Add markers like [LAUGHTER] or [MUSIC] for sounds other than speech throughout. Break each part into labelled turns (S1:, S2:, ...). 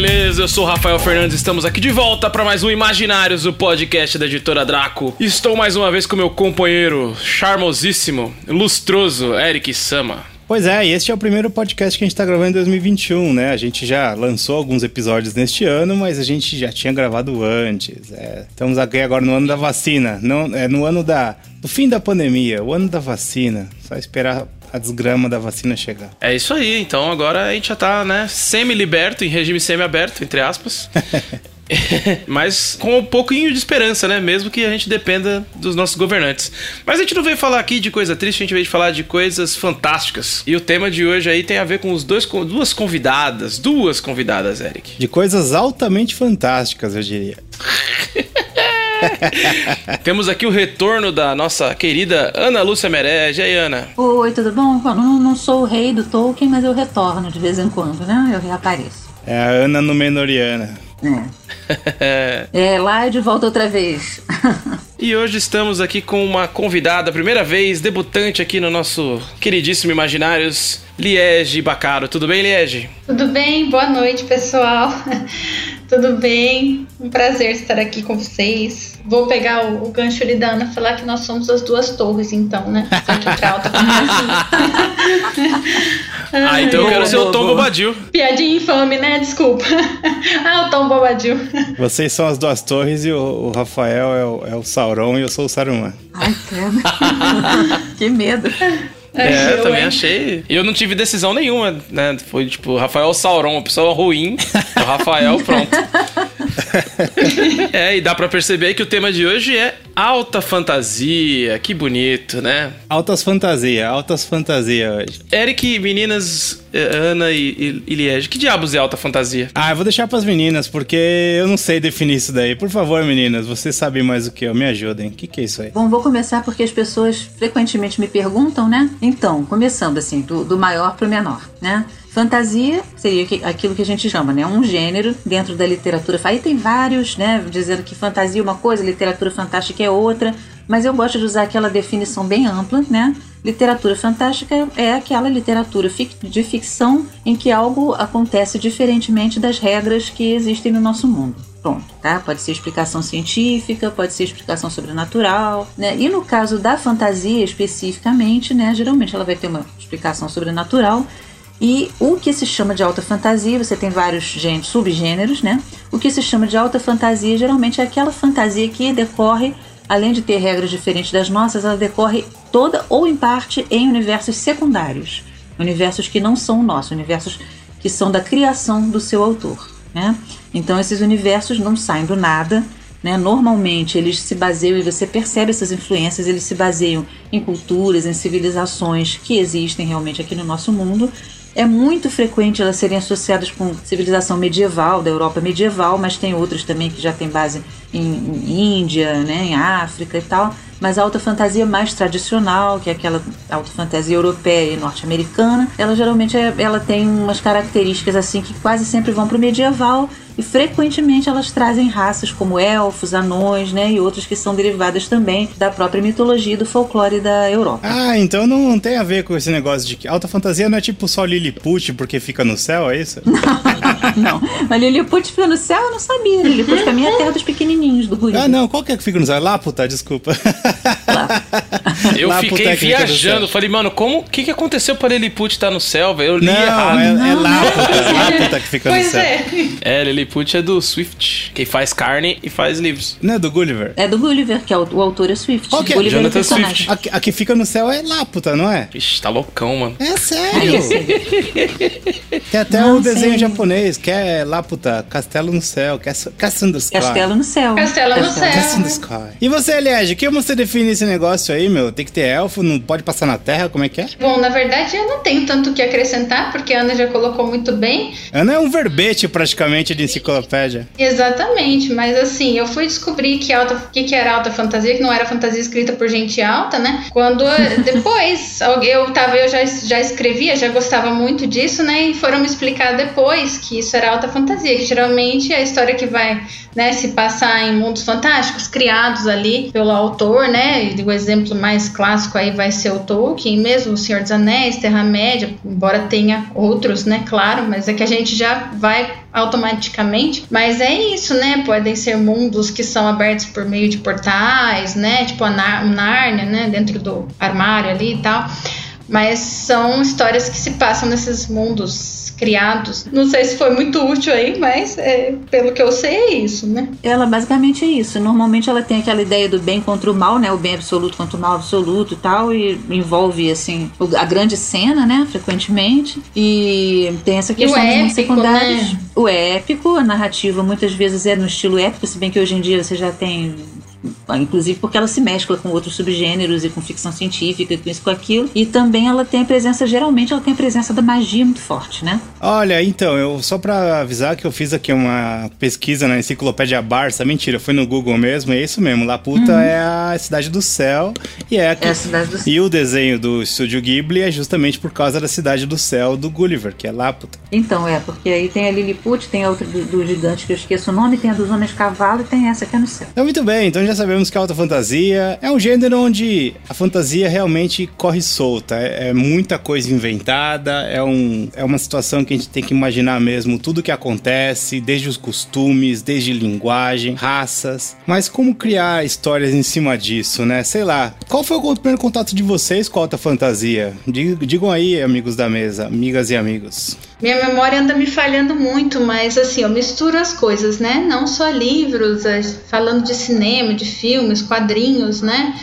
S1: Beleza? Eu sou o Rafael Fernandes, estamos aqui de volta para mais um Imaginários, o podcast da editora Draco. Estou mais uma vez com meu companheiro charmosíssimo, lustroso, Eric Sama.
S2: Pois é, e este é o primeiro podcast que a gente tá gravando em 2021, né? A gente já lançou alguns episódios neste ano, mas a gente já tinha gravado antes. É, estamos aqui agora no ano da vacina, não, é no ano da, do fim da pandemia, o ano da vacina. Só esperar a desgrama da vacina chegar.
S1: É isso aí, então agora a gente já tá, né, semi-liberto, em regime semi-aberto, entre aspas. [LAUGHS] Mas com um pouquinho de esperança, né? Mesmo que a gente dependa dos nossos governantes. Mas a gente não veio falar aqui de coisa triste, a gente veio falar de coisas fantásticas. E o tema de hoje aí tem a ver com os dois, com duas convidadas, duas convidadas, Eric.
S2: De coisas altamente fantásticas, eu diria. [LAUGHS] [LAUGHS]
S1: Temos aqui o retorno da nossa querida Ana Lúcia Merege. E aí, Ana?
S3: Oi, tudo bom? Eu não, não sou o rei do Tolkien, mas eu retorno de vez em quando, né? Eu reapareço.
S2: É a Ana Númenoriana.
S3: É. [LAUGHS] é, lá e de volta outra vez. [LAUGHS]
S1: E hoje estamos aqui com uma convidada, primeira vez, debutante aqui no nosso queridíssimo Imaginários, Liege Bacaro. Tudo bem, Liege?
S4: Tudo bem, boa noite, pessoal. Tudo bem? Um prazer estar aqui com vocês. Vou pegar o, o gancho ali da Ana falar que nós somos as duas torres, então, né? [LAUGHS] Pra alta
S1: Ah, então eu quero ser o Tom Bobadil.
S4: Piadinha infame, né? Desculpa. [LAUGHS] ah, o Tom Bobadil.
S2: Vocês são as duas torres e o, o Rafael é o, é o Sauron e eu sou o Saruman.
S3: Ai, cara. [LAUGHS] que medo.
S1: É, eu também achei. E eu não tive decisão nenhuma, né? Foi tipo, Rafael Sauron, uma pessoa ruim. o [LAUGHS] Rafael, pronto. é, e dá pra perceber que o tema de hoje é alta fantasia. Que bonito, né?
S2: Altas fantasia, altas fantasia hoje.
S1: Eric, meninas, eh, Ana e, e, e Liege, que diabos é alta fantasia?
S2: Ah, eu vou deixar pras meninas, porque eu não sei definir isso daí. Por favor, meninas, vocês sabem mais do que eu, me ajudem. O que, que é isso aí?
S3: Bom, vou começar porque as pessoas frequentemente me perguntam, né? Então, começando assim, do, do maior pro menor, né? Fantasia seria aquilo que a gente chama, né? Um gênero dentro da literatura. Aí tem vários, né? Dizendo que fantasia é uma coisa, literatura fantástica é outra. Mas eu gosto de usar aquela definição bem ampla, né? Literatura fantástica é aquela literatura de ficção em que algo acontece diferentemente das regras que existem no nosso mundo. Pronto, tá? Pode ser explicação científica, pode ser explicação sobrenatural, né? E no caso da fantasia especificamente, né? Geralmente ela vai ter uma explicação sobrenatural e o que se chama de alta fantasia, você tem vários gêneros, subgêneros, né? O que se chama de alta fantasia geralmente é aquela fantasia que decorre, além de ter regras diferentes das nossas, ela decorre toda ou em parte em universos secundários. Universos que não são o nosso, universos que são da criação do seu autor, né? Então esses universos não saem do nada, né? Normalmente eles se baseiam, e você percebe essas influências, eles se baseiam em culturas, em civilizações que existem realmente aqui no nosso mundo é muito frequente elas serem associadas com civilização medieval, da Europa medieval, mas tem outras também que já tem base em, Índia, né, em África e tal. Mas a alta fantasia mais tradicional, que é aquela alta fantasia europeia e norte-americana, ela geralmente é, ela tem umas características assim que quase sempre vão para o medieval e frequentemente elas trazem raças como elfos, anões, né, e outras que são derivadas também da própria mitologia e do folclore da Europa.
S2: Ah, então não tem a ver com esse negócio de que alta fantasia não é tipo só Lilliput porque fica no céu, é isso?
S3: não, [LAUGHS] [LAUGHS] mas Lilliput fica no céu, eu não sabia. Lilliput pra mim é a terra dos pequenininhos do Guri.
S2: Ah, não, qual que é que fica no céu? Láputa, desculpa. [LAUGHS]
S1: Eu fiquei viajando, falei, mano, como, o que, que aconteceu pra Lilliput estar no céu, velho? Eu li
S2: não,
S1: errado.
S2: É, é Láputa, é [LAUGHS] Láputa que fica
S4: pois
S2: no céu.
S4: É.
S1: é, Lilliput é do Swift, que faz carne e faz livros.
S2: Não é do Gulliver?
S3: É do Gulliver, que é o, o autor é Swift.
S2: Qual que é?
S3: Gulliver
S1: Jonathan
S3: é o personagem.
S1: Swift.
S2: A, a que fica no céu é Láputa, não é?
S1: Ixi, tá loucão, mano.
S2: É
S3: É
S2: sério. Tem até
S3: Não,
S2: o desenho japonês quer lá, puta, castelo no céu, Castle in the Sky.
S3: Castelo no céu.
S4: Castelo no céu.
S2: Castle in the Sky. E você, Eliege, que você define esse negócio aí, meu? Tem que ter elfo, não pode passar na terra, como é que é?
S4: Bom, na verdade eu não tenho tanto o que acrescentar, porque a Ana já colocou muito bem.
S2: Ana é um verbete praticamente de enciclopédia.
S4: Exatamente, mas assim, eu fui descobrir que alta, que, que era alta fantasia, que não era fantasia escrita por gente alta, né? Quando [LAUGHS] depois eu tava, eu já, já escrevia, já gostava muito disso, né? E foram me explicar depois que isso era alta fantasia, que geralmente é a história que vai né, se passar em mundos fantásticos, criados ali pelo autor, né? E o exemplo mais clássico aí vai ser o Tolkien, mesmo o Senhor dos Anéis, Terra-média, embora tenha outros, né? Claro, mas é que a gente já vai automaticamente. Mas é isso, né? Podem ser mundos que são abertos por meio de portais, né? Tipo a Nárnia, né? Dentro do armário ali e tal. Mas são histórias que se passam nesses mundos criados. Não sei se foi muito útil aí, mas é, pelo que eu sei é isso, né?
S3: Ela basicamente é isso. Normalmente ela tem aquela ideia do bem contra o mal, né? O bem absoluto contra o mal absoluto e tal, e envolve assim a grande cena, né? Frequentemente e tem essa questão
S4: épico,
S3: secundários.
S4: Né?
S3: O épico, a narrativa muitas vezes é no estilo épico, se bem que hoje em dia você já tem inclusive porque ela se mescla com outros subgêneros e com ficção científica, com isso com aquilo. E também ela tem a presença, geralmente ela tem a presença da magia muito forte, né?
S2: Olha, então, eu só para avisar que eu fiz aqui uma pesquisa na enciclopédia Barça, mentira, foi no Google mesmo, é isso mesmo. Laputa uhum. é a cidade do céu e é, aqui,
S3: é a cidade do céu.
S2: E o desenho do estúdio Ghibli é justamente por causa da cidade do céu do Gulliver, que é Laputa.
S3: Então, é, porque aí tem a Lilliput, tem a outra do, do gigante que eu esqueço o nome, tem a dos homens cavalo e tem essa que é no céu.
S2: Então, muito bem, então já sabemos que a alta fantasia é um gênero onde a fantasia realmente corre solta. É, é, muita coisa inventada, é, um, é uma situação que a gente tem que imaginar mesmo tudo que acontece, desde os costumes, desde linguagem, raças. Mas como criar histórias em cima disso, né? Sei lá. Qual foi o primeiro contato de vocês com a alta fantasia? Digam aí, amigos da mesa, amigas e amigos.
S4: Minha memória anda me falhando muito, mas assim, eu misturo as coisas, né? Não só livros, falando de cinema, de filmes, quadrinhos, né?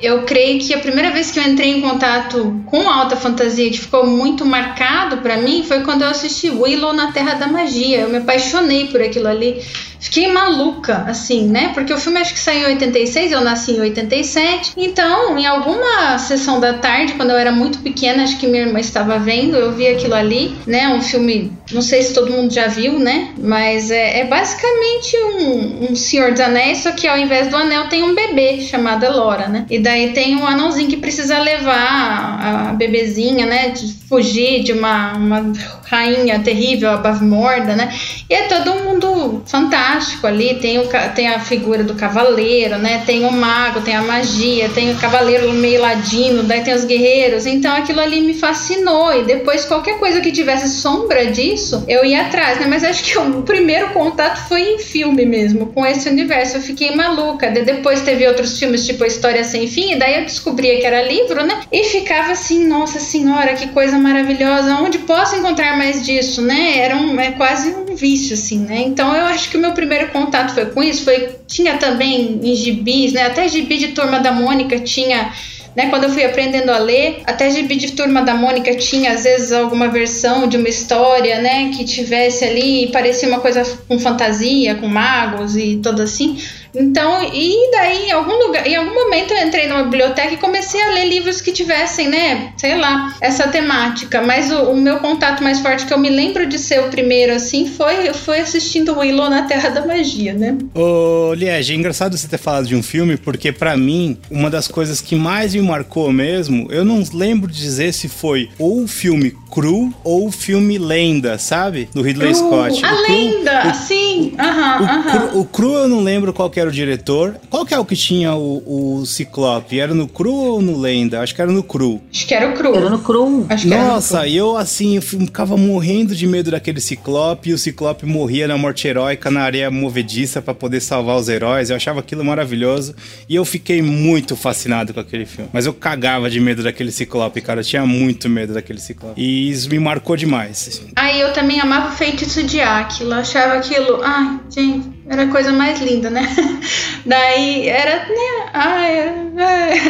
S4: Eu creio que a primeira vez que eu entrei em contato com alta fantasia, que ficou muito marcado para mim, foi quando eu assisti Willow na Terra da Magia. Eu me apaixonei por aquilo ali. Fiquei maluca, assim, né? Porque o filme acho que saiu em 86, eu nasci em 87. Então, em alguma sessão da tarde, quando eu era muito pequena, acho que minha irmã estava vendo, eu vi aquilo ali, né? Um filme, não sei se todo mundo já viu, né? Mas é, é basicamente um, um Senhor dos Anéis, só que ao invés do anel tem um bebê chamado Elora, né? E daí tem um anãozinho que precisa levar a, a bebezinha, né? De fugir de uma, uma rainha terrível, a Bavmorda, né? E é todo mundo fantástico ali. Tem, o, tem a figura do cavaleiro, né? Tem o mago, tem a magia, tem o cavaleiro meio ladino, daí tem os guerreiros. Então aquilo ali me fascinou. E depois, qualquer coisa que tivesse sombra disso, eu ia atrás, né? Mas acho que o primeiro contato foi em filme mesmo, com esse universo. Eu fiquei maluca. De, depois teve outros filmes, tipo História Sem Fim, e daí eu descobria que era livro, né? E ficava assim, nossa senhora, que coisa maravilhosa. Onde posso encontrar mais disso, né? Era um, é quase um vício, assim, né? Então eu acho que o meu primeiro contato foi com isso. Foi, tinha também em gibis, né? Até gibi de Turma da Mônica tinha né, quando eu fui aprendendo a ler, até gibi de Turma da Mônica tinha às vezes alguma versão de uma história, né, que tivesse ali, parecia uma coisa com fantasia, com magos e tudo assim. Então, e daí, em algum lugar, em algum momento eu entrei numa biblioteca e comecei a ler livros que tivessem, né, sei lá, essa temática. Mas o, o meu contato mais forte que eu me lembro de ser o primeiro, assim, foi, foi assistindo Willow na Terra da Magia, né?
S2: Ô, Liege, é engraçado você ter falado de um filme, porque para mim, uma das coisas que mais me marcou mesmo, eu não lembro de dizer se foi ou o filme Cru ou o filme Lenda, sabe? Do Ridley
S4: Cru,
S2: Scott.
S4: A
S2: o
S4: Lenda, o, sim. Aham, aham.
S2: O Cru eu não lembro qual que era o diretor. Qual que é o que tinha o, o Ciclope? Era no Cru ou no Lenda? Acho que era no Cru.
S4: Acho que era o Cru.
S3: Era no Cru.
S4: Acho
S2: que Nossa, e eu assim, eu ficava morrendo de medo daquele Ciclope. E o Ciclope morria na morte heróica na areia movediça para poder salvar os heróis. Eu achava aquilo maravilhoso. E eu fiquei muito fascinado com aquele filme. Mas eu cagava de medo daquele Ciclope, cara. Eu tinha muito medo daquele Ciclope. E isso me marcou demais.
S4: Aí eu também amava o feitiço de Áquila. Achava aquilo. Ai, gente, era a coisa mais linda, né? [LAUGHS] Daí era, né? Ai,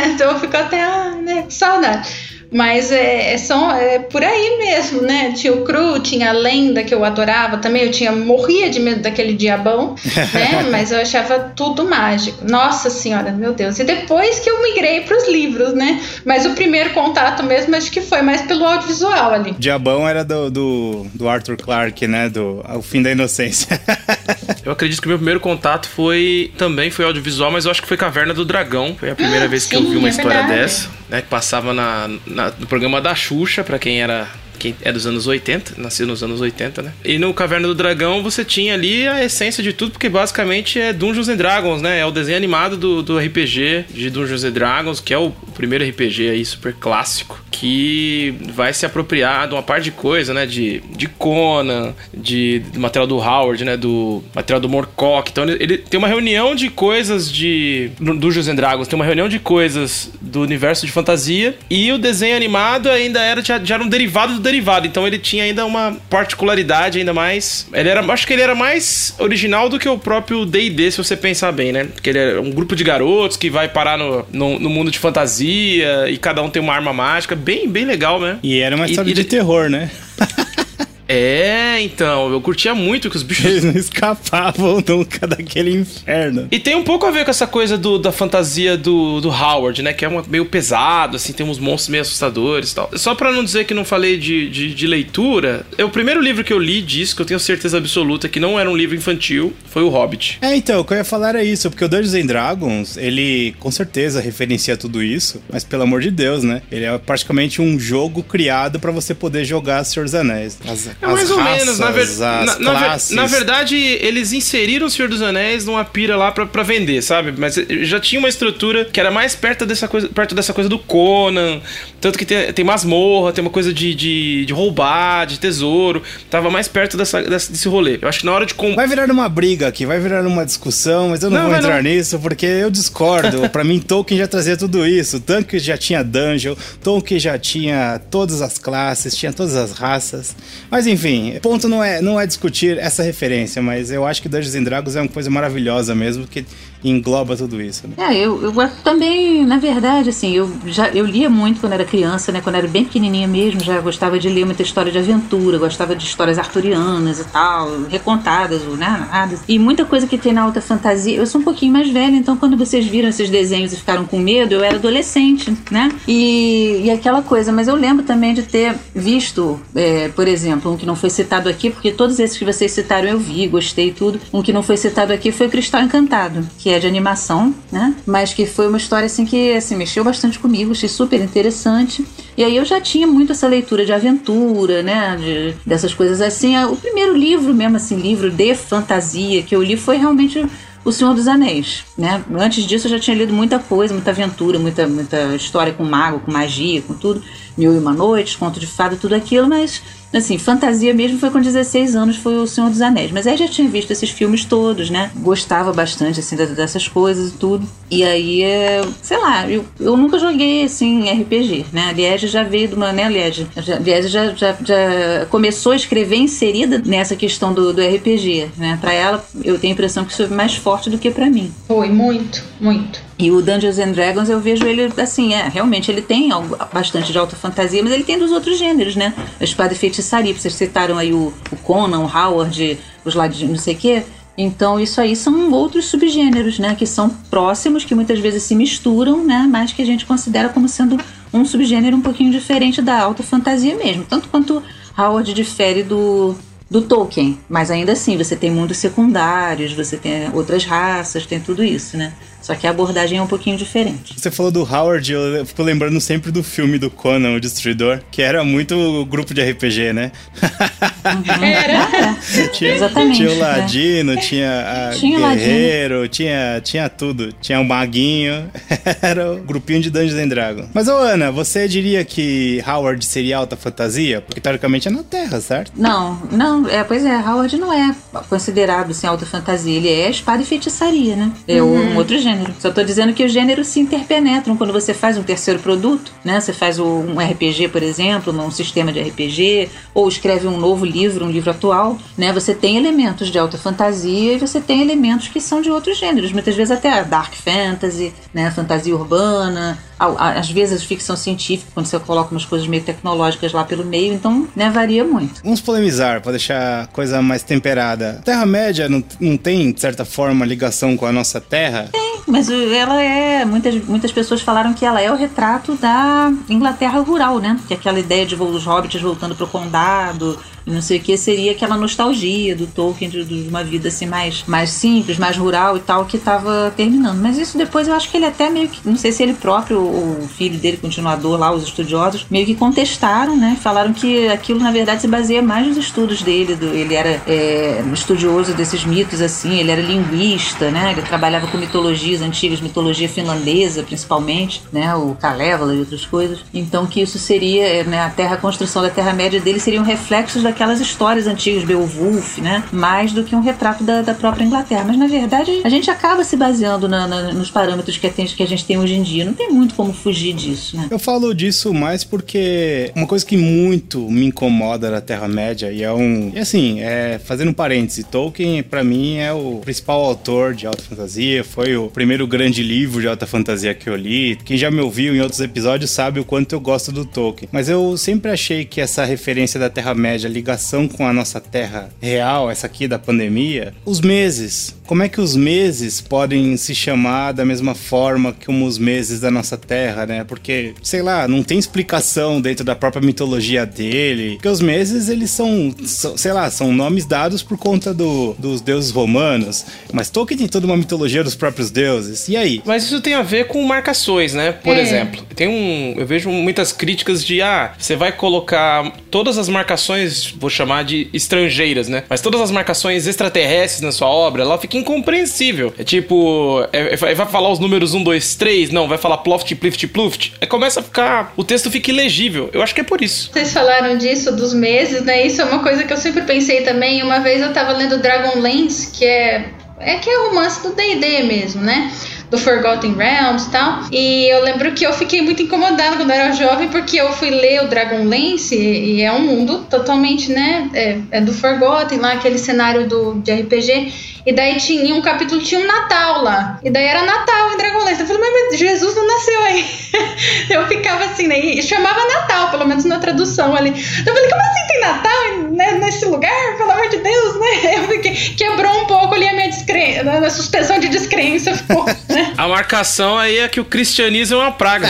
S4: [LAUGHS] então eu fico até, ah, né? Saudade. Mas é, é, só, é por aí mesmo, né? Tinha o Cru, tinha a Lenda, que eu adorava também. Eu tinha morria de medo daquele diabão, né? [LAUGHS] Mas eu achava tudo mágico. Nossa senhora, meu Deus. E depois que eu migrei para os livros, né? Mas o primeiro contato mesmo acho que foi mais pelo audiovisual ali.
S2: Diabão era do, do, do Arthur Clarke, né? Do O Fim da Inocência. [LAUGHS]
S1: eu acredito que o meu primeiro contato foi também foi audiovisual, mas eu acho que foi Caverna do Dragão. Foi a primeira ah, vez sim, que eu vi uma é história verdade. dessa, né? Que passava na, na, no programa da Xuxa, para quem era que é dos anos 80, nasceu nos anos 80, né? E no Caverna do Dragão você tinha ali a essência de tudo, porque basicamente é Dungeons and Dragons, né? É o desenho animado do, do RPG de Dungeons and Dragons, que é o primeiro RPG aí super clássico, que vai se apropriar de uma parte de coisa, né? De, de Conan, de, do material do Howard, né? Do material do Morcock. Então ele, ele tem uma reunião de coisas de Dungeons and Dragons, tem uma reunião de coisas do universo de fantasia e o desenho animado ainda era já, já era um derivado do derivado, então ele tinha ainda uma particularidade ainda mais. Ele era, acho que ele era mais original do que o próprio D&D, se você pensar bem, né? Porque ele é um grupo de garotos que vai parar no, no, no, mundo de fantasia e cada um tem uma arma mágica, bem, bem legal, né?
S2: E era uma história e, de terror, né?
S1: É, então, eu curtia muito que os bichos.
S2: Eles não escapavam nunca daquele inferno.
S1: E tem um pouco a ver com essa coisa do, da fantasia do, do Howard, né? Que é uma, meio pesado, assim, tem uns monstros meio assustadores e tal. Só pra não dizer que não falei de, de, de, leitura, é o primeiro livro que eu li disso, que eu tenho certeza absoluta que não era um livro infantil, foi o Hobbit.
S2: É, então, o que eu ia falar era isso, porque o Dungeons and Dragons, ele com certeza referencia tudo isso, mas pelo amor de Deus, né? Ele é praticamente um jogo criado para você poder jogar Senhor dos Anéis.
S1: As, é mais ou raças, menos. Na, ver... na, na, na, verdade, eles inseriram o Senhor dos Anéis numa pira lá pra, pra vender, sabe? Mas já tinha uma estrutura que era mais perto dessa coisa, perto dessa coisa do Conan. Tanto que tem, tem masmorra, tem uma coisa de, de, de roubar, de tesouro. Tava mais perto dessa, desse rolê. Eu acho que na hora de. Com...
S2: Vai virar uma briga aqui, vai virar uma discussão, mas eu não, não vou entrar não. nisso porque eu discordo. [LAUGHS] pra mim, Tolkien já trazia tudo isso. Tolkien já tinha dungeon, Tolkien já tinha todas as classes, tinha todas as raças. Mas enfim, o ponto não é, não é discutir essa referência, mas eu acho que Dungeons and Dragons é uma coisa maravilhosa mesmo, que engloba tudo isso. Né?
S3: É, eu, eu também, na verdade, assim, eu já eu lia muito quando era criança, né? Quando era bem pequenininha mesmo, já gostava de ler muita história de aventura, gostava de histórias arturianas e tal, recontadas, né? Narradas. E muita coisa que tem na alta fantasia. Eu sou um pouquinho mais velha, então quando vocês viram esses desenhos e ficaram com medo, eu era adolescente, né? E, e aquela coisa, mas eu lembro também de ter visto, é, por exemplo, um que não foi citado aqui, porque todos esses que vocês citaram eu vi, gostei tudo. Um que não foi citado aqui foi o Cristal Encantado, que que é de animação, né? Mas que foi uma história assim que assim, mexeu bastante comigo, achei super interessante. E aí eu já tinha muito essa leitura de aventura, né? De, dessas coisas assim. O primeiro livro mesmo, assim, livro de fantasia que eu li foi realmente o Senhor dos Anéis, né? Antes disso eu já tinha lido muita coisa, muita aventura, muita, muita história com mago, com magia, com tudo. Mil e Uma Noites, Conto de Fada, tudo aquilo, mas Assim, fantasia mesmo foi com 16 anos, foi o Senhor dos Anéis. Mas aí já tinha visto esses filmes todos, né? Gostava bastante, assim, dessas coisas e tudo. E aí, é, sei lá, eu, eu nunca joguei, assim, RPG, né? A Liege já veio de uma, né, Liege? A Liege já, já, já começou a escrever inserida nessa questão do, do RPG, né? Pra ela, eu tenho a impressão que isso foi mais forte do que para mim.
S4: Foi, muito, muito.
S3: E o Dungeons and Dragons eu vejo ele assim, é, realmente ele tem algo, bastante de alta fantasia, mas ele tem dos outros gêneros, né? Espada e feitiçaria, vocês citaram aí o, o Conan, o Howard, os ladinhos, não sei o quê. Então isso aí são outros subgêneros, né? Que são próximos, que muitas vezes se misturam, né? Mas que a gente considera como sendo um subgênero um pouquinho diferente da alta fantasia mesmo. Tanto quanto Howard difere do, do Tolkien, mas ainda assim você tem mundos secundários, você tem outras raças, tem tudo isso, né? Só que a abordagem é um pouquinho diferente.
S2: Você falou do Howard, eu fico lembrando sempre do filme do Conan, o Destruidor, que era muito grupo de RPG, né?
S4: Uhum. Era. [LAUGHS]
S2: tinha, Exatamente. Tinha o Ladino, tinha a tinha Guerreiro, Ladino. tinha, tinha tudo. Tinha o um Maguinho. [LAUGHS] era o grupinho de Dungeons and Dragons. Mas, ô Ana, você diria que Howard seria alta fantasia? Porque teoricamente é na Terra, certo?
S3: Não, não, é, pois é, Howard não é considerado assim, alta fantasia. Ele é espada e feitiçaria, né? É uhum. um outro gênero gênero. Só estou dizendo que os gêneros se interpenetram quando você faz um terceiro produto, né? Você faz um RPG, por exemplo, um sistema de RPG, ou escreve um novo livro, um livro atual, né? Você tem elementos de alta fantasia e você tem elementos que são de outros gêneros, muitas vezes até dark fantasy, né? Fantasia urbana, às vezes ficção científica, quando você coloca umas coisas meio tecnológicas lá pelo meio, então, né, varia muito.
S2: Vamos polemizar, para deixar a coisa mais temperada. Terra-média não, não tem, de certa forma, ligação com a nossa Terra?
S3: Tem, mas ela é. Muitas, muitas pessoas falaram que ela é o retrato da Inglaterra rural, né? Que é aquela ideia de os hobbits voltando pro condado não sei o que, seria aquela nostalgia do Tolkien de, de, uma vida assim mais, mais simples, mais rural e tal, que estava terminando. Mas isso depois eu acho que ele até meio que, não sei se ele próprio, o filho dele, continuador lá, os estudiosos, meio que contestaram, né? Falaram que aquilo na verdade se baseia mais nos estudos dele, do, ele era é, estudioso desses mitos assim, ele era linguista, né? Ele trabalhava com mitologias antigas, mitologia finlandesa principalmente, né? O Kalevala e outras coisas. Então que isso seria, né? A terra, a construção da Terra-média dele seriam reflexos da aquelas histórias antigas, Beowulf, né? Mais do que um retrato da, da própria Inglaterra. Mas na verdade a gente acaba se baseando na, na, nos parâmetros que, tem, que a gente tem hoje em dia. Não tem muito como fugir disso, né?
S2: Eu falo disso mais porque uma coisa que muito me incomoda na Terra-média e é um. E assim, é, fazendo um parêntese, Tolkien, para mim, é o principal autor de alta fantasia, foi o primeiro grande livro de alta fantasia que eu li. Quem já me ouviu em outros episódios sabe o quanto eu gosto do Tolkien. Mas eu sempre achei que essa referência da Terra-média ligada ligação com a nossa terra real, essa aqui da pandemia, os meses. Como é que os meses podem se chamar da mesma forma que os meses da nossa terra, né? Porque, sei lá, não tem explicação dentro da própria mitologia dele. Porque os meses, eles são, sei lá, são nomes dados por conta do, dos deuses romanos. Mas Tolkien tem toda uma mitologia dos próprios deuses. E aí?
S1: Mas isso tem a ver com marcações, né? Por é. exemplo, tem um. Eu vejo muitas críticas de ah, você vai colocar todas as marcações vou chamar de estrangeiras, né? Mas todas as marcações extraterrestres na sua obra, ela fica incompreensível. É tipo, é, é, vai falar os números 1, 2, 3, não, vai falar ploft, plift, pluft. Aí começa a ficar, o texto fica ilegível. Eu acho que é por isso.
S4: Vocês falaram disso, dos meses, né? Isso é uma coisa que eu sempre pensei também. Uma vez eu tava lendo Dragonlance, que é, é que é romance do D&D mesmo, né? Do Forgotten Realms e tal. E eu lembro que eu fiquei muito incomodada quando eu era jovem, porque eu fui ler o Dragonlance e é um mundo totalmente, né? É, é do Forgotten, lá, aquele cenário do, de RPG. E daí tinha um capítulo, tinha um Natal lá. E daí era Natal em Dragonlance. Eu falei, mas Jesus não nasceu aí. [LAUGHS] eu ficava assim, né? E chamava Natal, pelo menos na tradução ali. Eu falei, como assim tem Natal né, nesse lugar? Pelo amor de Deus, né? [LAUGHS] Eu fiquei, quebrou um pouco ali a minha descrença, a suspensão de descrença ficou? [LAUGHS]
S1: A marcação aí é que o cristianismo é uma praga.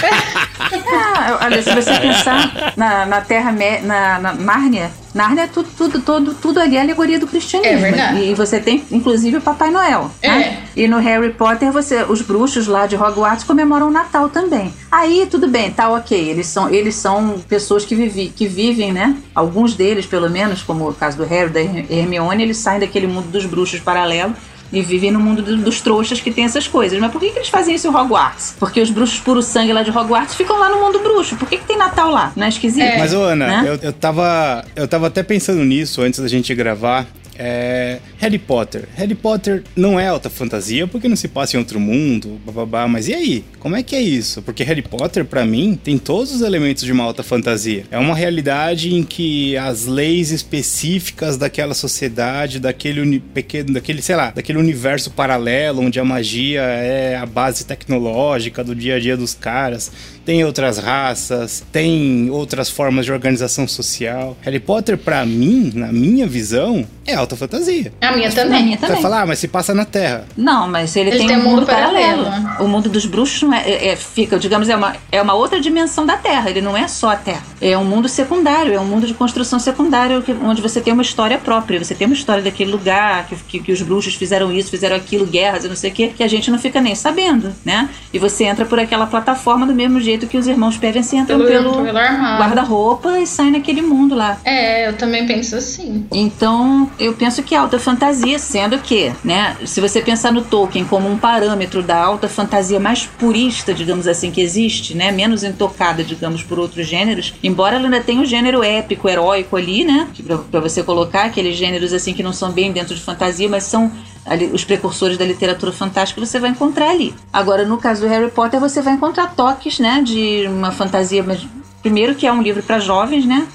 S3: ah, olha, se você pensar na, na Terra, na, na Nárnia, Nárnia é tudo, tudo, tudo, tudo ali é alegoria do cristianismo. É verdade. E você tem, inclusive, o Papai Noel. É. Né? E no Harry Potter, você, os bruxos lá de Hogwarts comemoram o Natal também. Aí, tudo bem, tá ok. Eles são, eles são pessoas que, vive, que vivem, né? Alguns deles, pelo menos, como o caso do Harry, da Hermione, eles saem daquele mundo dos bruxos paralelo e vivem no mundo dos trouxas que tem essas coisas. Mas por que, que eles fazem isso em Hogwarts? Porque os bruxos puro sangue lá de Hogwarts ficam lá no mundo bruxo. Por que, que tem Natal lá? Não é esquisito? É.
S2: Mas, ô, Ana, né? eu, eu, tava, eu tava até pensando nisso antes da gente gravar. É, Harry Potter. Harry Potter não é alta fantasia porque não se passa em outro mundo, bababá, mas e aí? Como é que é isso? Porque Harry Potter, para mim, tem todos os elementos de uma alta fantasia. É uma realidade em que as leis específicas daquela sociedade, daquele pequeno, daquele, sei lá, daquele universo paralelo onde a magia é a base tecnológica do dia a dia dos caras, tem outras raças, tem outras formas de organização social. Harry Potter, para mim, na minha visão, é alta fantasia.
S4: A minha também. A minha
S2: também. Vai falar, ah, mas se passa na Terra.
S3: Não, mas ele, ele tem, tem, um mundo, mundo paralelo. paralelo. O mundo dos bruxos não é, é, é, fica, digamos, é uma, é uma outra dimensão da Terra. Ele não é só a Terra. É um mundo secundário, é um mundo de construção secundária, onde você tem uma história própria. Você tem uma história daquele lugar, que, que, que os bruxos fizeram isso, fizeram aquilo, guerras e não sei o quê, que a gente não fica nem sabendo, né? E você entra por aquela plataforma do mesmo jeito que os irmãos Pevensey entram pelo, pelo guarda-roupa e saem naquele mundo lá.
S4: É, eu também penso assim.
S3: Então, eu penso que alta fantasia, sendo que, né, se você pensar no Tolkien como um parâmetro da alta fantasia mais purista, digamos assim, que existe, né, menos intocada, digamos, por outros gêneros, embora ela ainda tenha o gênero épico, heróico ali, né, para você colocar aqueles gêneros assim que não são bem dentro de fantasia, mas são ali, os precursores da literatura fantástica você vai encontrar ali. Agora, no caso do Harry Potter, você vai encontrar toques, né, de uma fantasia, mas primeiro que é um livro para jovens, né?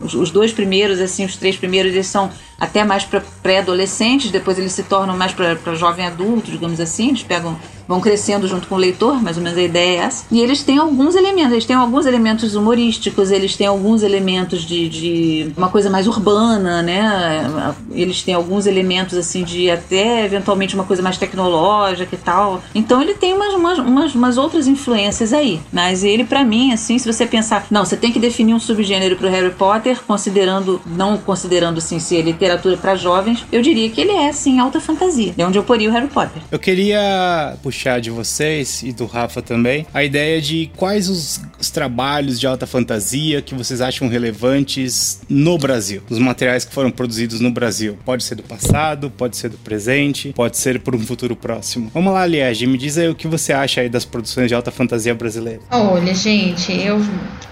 S3: Os, os, dois primeiros, assim, os três primeiros, eles são até mais para pré-adolescentes, depois eles se tornam mais para jovem adulto, digamos assim, eles pegam vão crescendo junto com o leitor, mais ou menos a ideia é essa. E eles têm alguns elementos, eles têm alguns elementos humorísticos, eles têm alguns elementos de, de uma coisa mais urbana, né? Eles têm alguns elementos assim de até eventualmente uma coisa mais tecnológica e tal. Então ele tem umas, umas, umas, umas outras influências aí. Mas ele, para mim, assim, se você pensar, não, você tem que definir um subgênero pro Harry Potter, considerando, não considerando assim, se é literatura para jovens, eu diria que ele é, assim, alta fantasia. É onde eu poria o Harry Potter.
S2: Eu queria de vocês e do Rafa também a ideia de quais os, os trabalhos de alta fantasia que vocês acham relevantes no Brasil, os materiais que foram produzidos no Brasil. Pode ser do passado, pode ser do presente, pode ser por um futuro próximo. Vamos lá, Liege, me diz aí o que você acha aí das produções de alta fantasia brasileira.
S4: Olha, gente, eu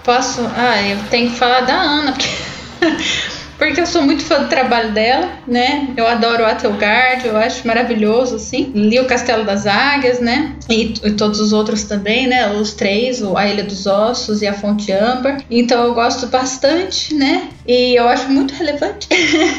S4: posso. Ah, eu tenho que falar da Ana, porque. Porque eu sou muito fã do trabalho dela, né? Eu adoro o Atelgard, eu acho maravilhoso, assim. Li o Castelo das Águias, né? E, e, todos os outros também, né? Os três, A Ilha dos Ossos e A Fonte Âmbar. Então eu gosto bastante, né? E eu acho muito relevante,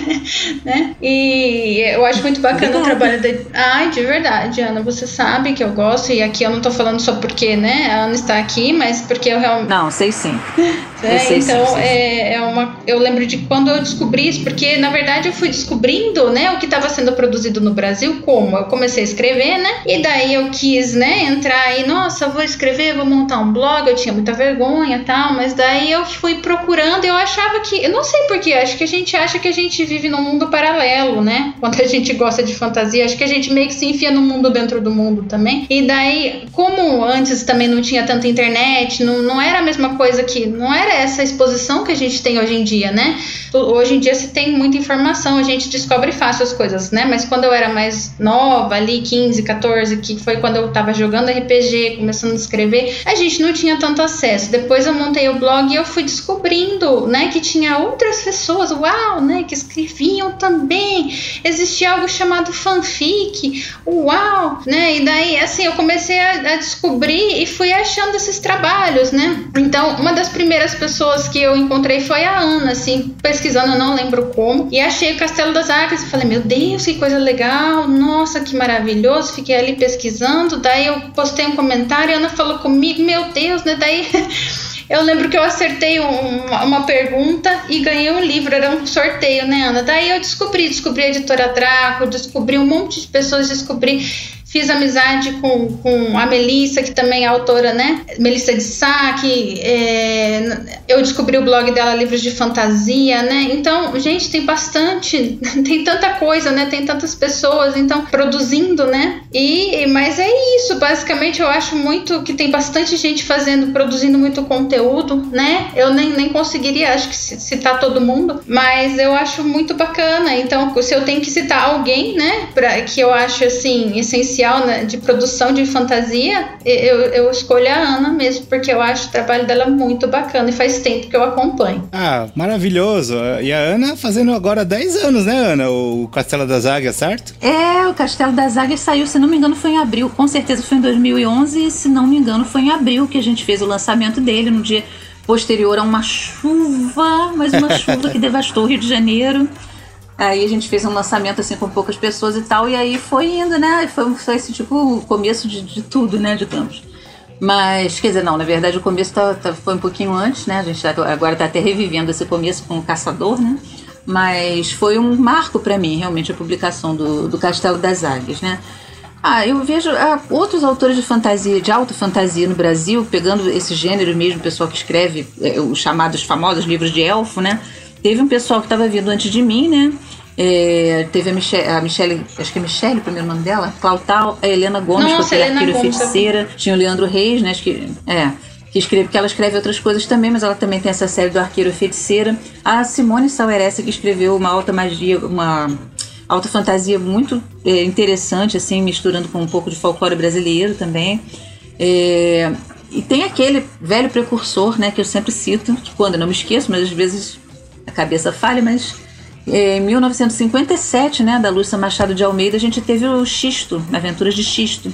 S4: [LAUGHS] né? E eu acho muito bacana o trabalho da... Ai, de verdade, Ana, você sabe que eu gosto. E aqui eu não tô falando só porque, né? A Ana está aqui, mas porque eu realmente...
S3: Não, sei sim. [LAUGHS]
S4: É, sei então, sim, é, é uma... Eu lembro de quando eu descobri isso, porque na verdade eu fui descobrindo, né, o que estava sendo produzido no Brasil, como eu comecei a escrever, né, e daí eu quis, né, entrar aí, nossa, vou escrever, vou montar um blog, eu tinha muita vergonha tal, mas daí eu fui procurando, eu achava que, eu não sei porquê, acho que a gente acha que a gente vive num mundo paralelo, né, quando a gente gosta de fantasia, acho que a gente meio que se enfia no mundo dentro do mundo também, e daí, como antes também não tinha tanta internet, não, não era a mesma coisa que, não era essa exposição que a gente tem hoje em dia, né, hoje em dia se tem muita informação, a gente descobre fácil as coisas, né? Mas quando eu era mais nova, ali 15, 14, que foi quando eu tava jogando RPG, começando a escrever, a gente não tinha tanto acesso. Depois eu montei o blog e eu fui descobrindo, né, que tinha outras pessoas, uau, né, que escreviam também. Existia algo chamado fanfic, uau, né? E daí, assim, eu comecei a, a descobrir e fui achando esses trabalhos, né? Então, uma das primeiras pessoas que eu encontrei foi a Ana, assim, pesquisando não lembro como, e achei o Castelo das Águias e falei, meu Deus, que coisa legal, nossa, que maravilhoso, fiquei ali pesquisando, daí eu postei um comentário, a Ana falou comigo, meu Deus, né, daí... [LAUGHS] Eu lembro que eu acertei um, uma pergunta e ganhei um livro, era um sorteio, né, Ana? Daí eu descobri, descobri a editora Draco, descobri um monte de pessoas, descobri Fiz amizade com, com a Melissa, que também é autora, né? Melissa de Sá, que é, eu descobri o blog dela, Livros de Fantasia, né? Então, gente, tem bastante, [LAUGHS] tem tanta coisa, né? Tem tantas pessoas, então, produzindo, né? E, mas é isso, basicamente eu acho muito que tem bastante gente fazendo, produzindo muito conteúdo, né? Eu nem, nem conseguiria, acho que citar todo mundo, mas eu acho muito bacana. Então, se eu tenho que citar alguém, né? Pra, que eu acho, assim, essencial né, de produção de fantasia, eu, eu escolho a Ana mesmo, porque eu acho o trabalho dela muito bacana e faz tempo que eu acompanho.
S2: Ah, maravilhoso. E a Ana fazendo agora 10 anos, né, Ana? O Castelo das Águias, certo?
S3: É, o Castelo das Águias saiu, se não me engano, foi em abril. Com certeza foi em 2011, e se não me engano, foi em abril que a gente fez o lançamento dele, no dia posterior a uma chuva, mas uma chuva que devastou o Rio de Janeiro. Aí a gente fez um lançamento assim com poucas pessoas e tal, e aí foi indo, né? Foi, foi esse tipo o começo de, de tudo, né, digamos. Mas, quer dizer, não, na verdade o começo tá, tá, foi um pouquinho antes, né? A gente tá, agora está até revivendo esse começo com o Caçador, né? Mas foi um marco para mim, realmente, a publicação do, do Castelo das Águias, né? Ah, eu vejo ah, outros autores de fantasia, de alta fantasia no Brasil, pegando esse gênero mesmo, pessoal que escreve eh, os chamados famosos livros de elfo, né? Teve um pessoal que estava vindo antes de mim, né? É, teve a Michelle, a Michelle, acho que é Michelle, o primeiro nome dela, Clautal, a Helena Gomes,
S4: Nossa,
S3: que
S4: é Helena
S3: arqueiro feiticeira, tinha o Leandro Reis, né? Acho que, é, que escreve, que ela escreve outras coisas também, mas ela também tem essa série do Arqueiro Feiticeira. A Simone Saueressa, que escreveu uma alta magia, uma alta fantasia muito é, interessante, assim, misturando com um pouco de folclore brasileiro também. É, e tem aquele velho precursor, né, que eu sempre cito, que quando eu não me esqueço, mas às vezes a cabeça falha, mas em 1957, né, da Lúcia Machado de Almeida, a gente teve o Xisto, Aventuras de Xisto,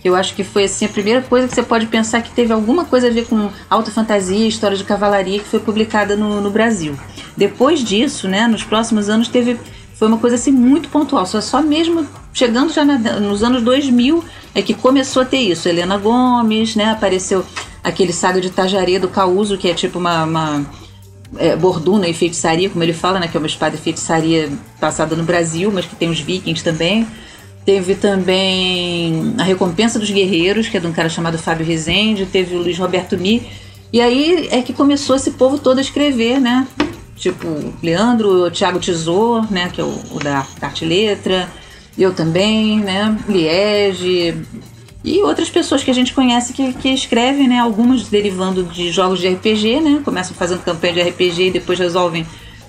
S3: que eu acho que foi assim a primeira coisa que você pode pensar que teve alguma coisa a ver com alta fantasia, história de cavalaria que foi publicada no, no Brasil. Depois disso, né, nos próximos anos teve foi uma coisa assim muito pontual, só só mesmo chegando já na, nos anos 2000 é que começou a ter isso. Helena Gomes, né? Apareceu aquele saga de Tajaré do Causo, que é tipo uma, uma é, borduna e feitiçaria, como ele fala, né? Que é uma espada e feitiçaria passada no Brasil, mas que tem os vikings também. Teve também a Recompensa dos Guerreiros, que é de um cara chamado Fábio Rezende. Teve o Luiz Roberto Mi. E aí é que começou esse povo todo a escrever, né? Tipo, Leandro, o Thiago Tesour, né? Que é o, o da Arte Letra. Eu também, né? Liege, e outras pessoas que a gente conhece que, que escrevem, né? Algumas derivando de jogos de RPG, né? Começam fazendo campanha de RPG e depois resolvem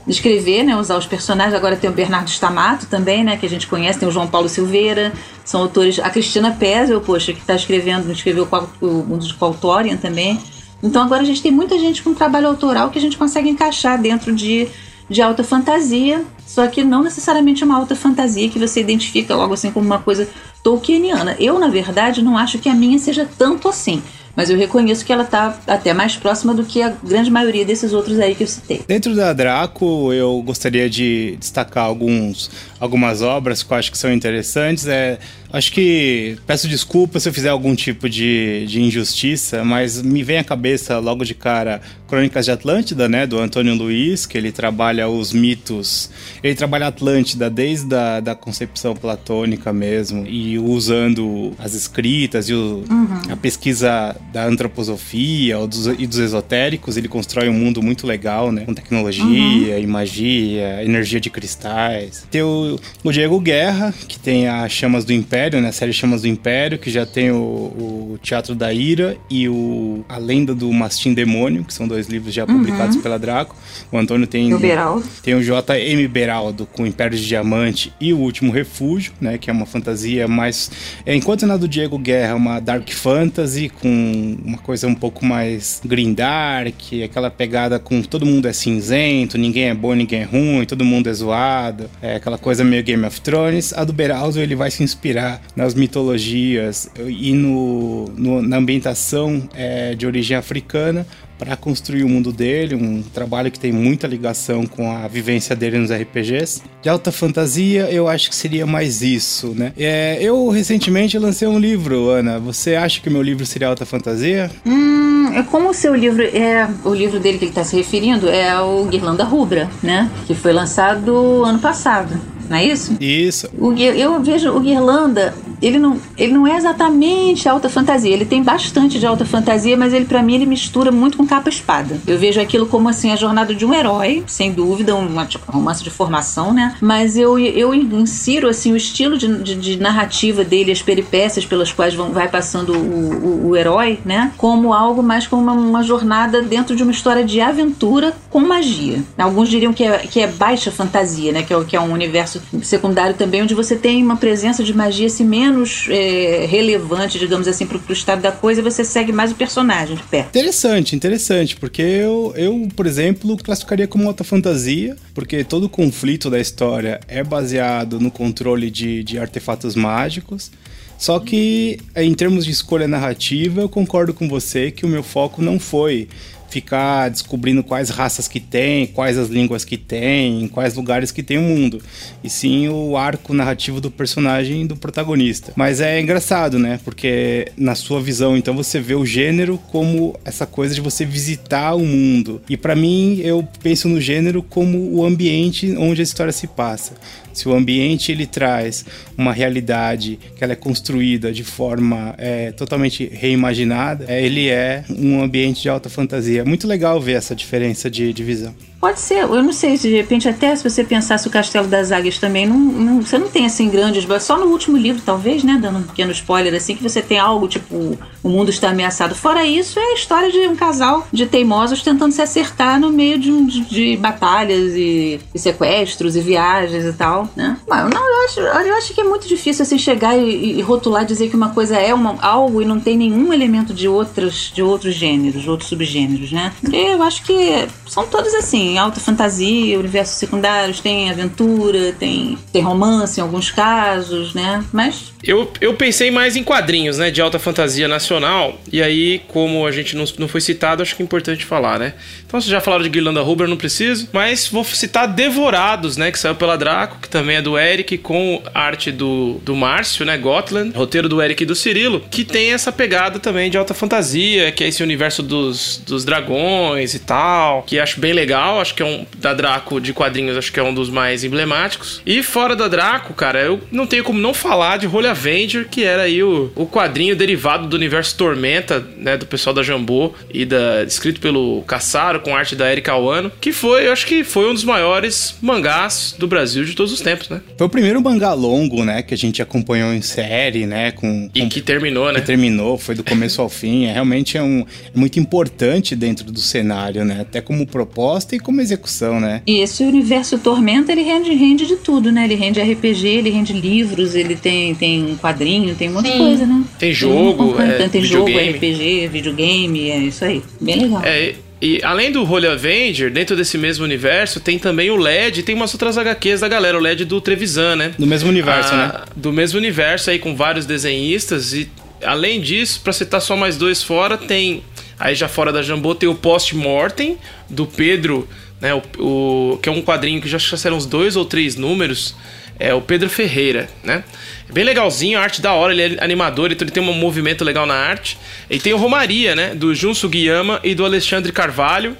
S3: escrever, né? Usar os personagens. Agora tem o Bernardo Stamato também, né? Que a gente conhece. Tem o João Paulo Silveira. São autores... A Cristina Pezel, poxa, que está escrevendo... Escreveu o mundo de Qualtorian também. Então agora a gente tem muita gente com trabalho autoral que a gente consegue encaixar dentro de, de alta fantasia. Só que não necessariamente uma alta fantasia que você identifica logo assim como uma coisa tolkieniana. Eu, na verdade, não acho que a minha seja tanto assim. Mas eu reconheço que ela está até mais próxima do que a grande maioria desses outros aí que eu citei.
S2: Dentro da Draco, eu gostaria de destacar alguns, algumas obras que eu acho que são interessantes. É, Acho que peço desculpa se eu fizer algum tipo de, de injustiça, mas me vem à cabeça logo de cara Crônicas de Atlântida, né, do Antônio Luiz, que ele trabalha os mitos. Ele trabalha Atlântida desde a da concepção platônica mesmo, e usando as escritas e o, uhum. a pesquisa da antroposofia dos, e dos esotéricos, ele constrói um mundo muito legal, né, com tecnologia uhum. e magia, energia de cristais. Tem o, o Diego Guerra, que tem as Chamas do Império né? A série Chamas do Império, que já tem o, o Teatro da Ira e o A Lenda do Mastim Demônio, que são dois livros já publicados uhum. pela Draco. O Antônio tem,
S3: o Beraldo.
S2: tem o J.M. Beraldo com Império de Diamante e O Último Refúgio, né? Que é uma fantasia mais... É, enquanto na do Diego Guerra, uma dark fantasy com uma coisa um pouco mais green dark, aquela pegada com todo mundo é cinzento, ninguém é bom, ninguém é ruim, todo mundo é zoado. É aquela coisa meio Game of Thrones. A do Beraldo, ele vai se inspirar nas mitologias e no, no na ambientação é, de origem africana para construir o mundo dele, um trabalho que tem muita ligação com a vivência dele nos RPGs. De alta fantasia, eu acho que seria mais isso, né? É, eu recentemente lancei um livro, Ana. Você acha que meu livro seria alta fantasia?
S3: Hum, é como o seu livro é o livro dele que ele está se referindo é o Guirlanda Rubra, né? Que foi lançado ano passado não é isso?
S2: Isso.
S3: O, eu vejo o Guirlanda, ele não, ele não é exatamente alta fantasia. Ele tem bastante de alta fantasia, mas ele para mim ele mistura muito com capa espada. Eu vejo aquilo como assim a jornada de um herói, sem dúvida, uma tipo, romance de formação, né? Mas eu, eu insiro assim o estilo de, de, de narrativa dele, as peripécias pelas quais vão, vai passando o, o, o herói, né? Como algo mais como uma, uma, jornada dentro de uma história de aventura com magia. Alguns diriam que é, que é baixa fantasia, né? Que é, que é um universo secundário também, onde você tem uma presença de magia assim, menos é, relevante, digamos assim, para o estado da coisa, você segue mais o personagem de perto.
S2: Interessante, interessante, porque eu, eu, por exemplo, classificaria como alta fantasia, porque todo o conflito da história é baseado no controle de, de artefatos mágicos. Só que, em termos de escolha narrativa, eu concordo com você que o meu foco não foi ficar descobrindo quais raças que tem, quais as línguas que tem, em quais lugares que tem o mundo. E sim o arco narrativo do personagem do protagonista. Mas é engraçado, né? Porque na sua visão, então você vê o gênero como essa coisa de você visitar o mundo. E para mim, eu penso no gênero como o ambiente onde a história se passa. Se o ambiente ele traz uma realidade que ela é construída de forma é, totalmente reimaginada, é, ele é um ambiente de alta fantasia. Muito legal ver essa diferença de, de visão.
S3: Pode ser, eu não sei, de repente até se você pensasse o Castelo das Águias também, não, não, você não tem assim grandes, só no último livro talvez, né, dando um pequeno spoiler assim, que você tem algo tipo, o mundo está ameaçado. Fora isso, é a história de um casal de teimosos tentando se acertar no meio de, de, de batalhas e, e, sequestros e viagens e tal, né. Mas não, eu acho, eu acho que é muito difícil assim chegar e, e rotular, dizer que uma coisa é uma, algo e não tem nenhum elemento de outros, de outros gêneros, outros subgêneros, né. Eu acho que são todas assim, alta fantasia, universos secundários, tem aventura, tem, tem romance em alguns casos, né? Mas.
S1: Eu, eu pensei mais em quadrinhos, né? De alta fantasia nacional. E aí, como a gente não, não foi citado, acho que é importante falar, né? Então, vocês já falaram de Guirlanda Rubra, não preciso. Mas vou citar Devorados, né? Que saiu pela Draco, que também é do Eric, com arte do, do Márcio, né? Gotland. Roteiro do Eric e do Cirilo. Que tem essa pegada também de alta fantasia, que é esse universo dos, dos dragões e tal. Que acho bem legal. Acho que é um. Da Draco de quadrinhos, acho que é um dos mais emblemáticos. E fora da Draco, cara, eu não tenho como não falar de Rolha Avenger, que era aí o, o quadrinho derivado do universo Tormenta, né? Do pessoal da Jambô e da. escrito pelo Caçaro, com arte da Erika Wano. Que foi, eu acho que foi um dos maiores mangás do Brasil de todos os tempos, né?
S2: Foi o primeiro mangá longo, né? Que a gente acompanhou em série, né? Com,
S1: E
S2: com-
S1: que terminou, né?
S2: que terminou, foi do começo ao fim. É realmente é um é muito importante dentro do cenário, né? Até como proposta e como execução, né?
S3: E esse universo Tormenta, ele rende, rende de tudo, né? Ele rende RPG, ele rende livros, ele tem, tem quadrinho, tem um monte de coisa, né?
S1: Tem jogo,
S3: Tem,
S1: é,
S3: tem jogo. RPG, videogame, é isso aí. Bem legal.
S1: É, e além do Holy Avenger, dentro desse mesmo universo, tem também o LED, tem umas outras HQs da galera, o LED do Trevisan, né?
S2: No mesmo universo, né?
S1: Ah, Do mesmo universo aí, com vários desenhistas. E além disso, pra citar só mais dois fora, tem. Aí já fora da Jambô tem o Post-Mortem, do Pedro, né? O, o- que é um quadrinho que já serão uns dois ou três números. É o Pedro Ferreira, né? É bem legalzinho, arte da hora, ele é animador, então ele tem um movimento legal na arte. E tem o Romaria, né? Do Jun Sugiyama e do Alexandre Carvalho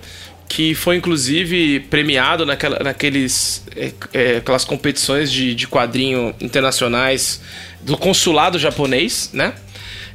S1: que foi inclusive premiado naquela, naqueles é, é, aquelas competições de, de quadrinho internacionais do consulado japonês, né?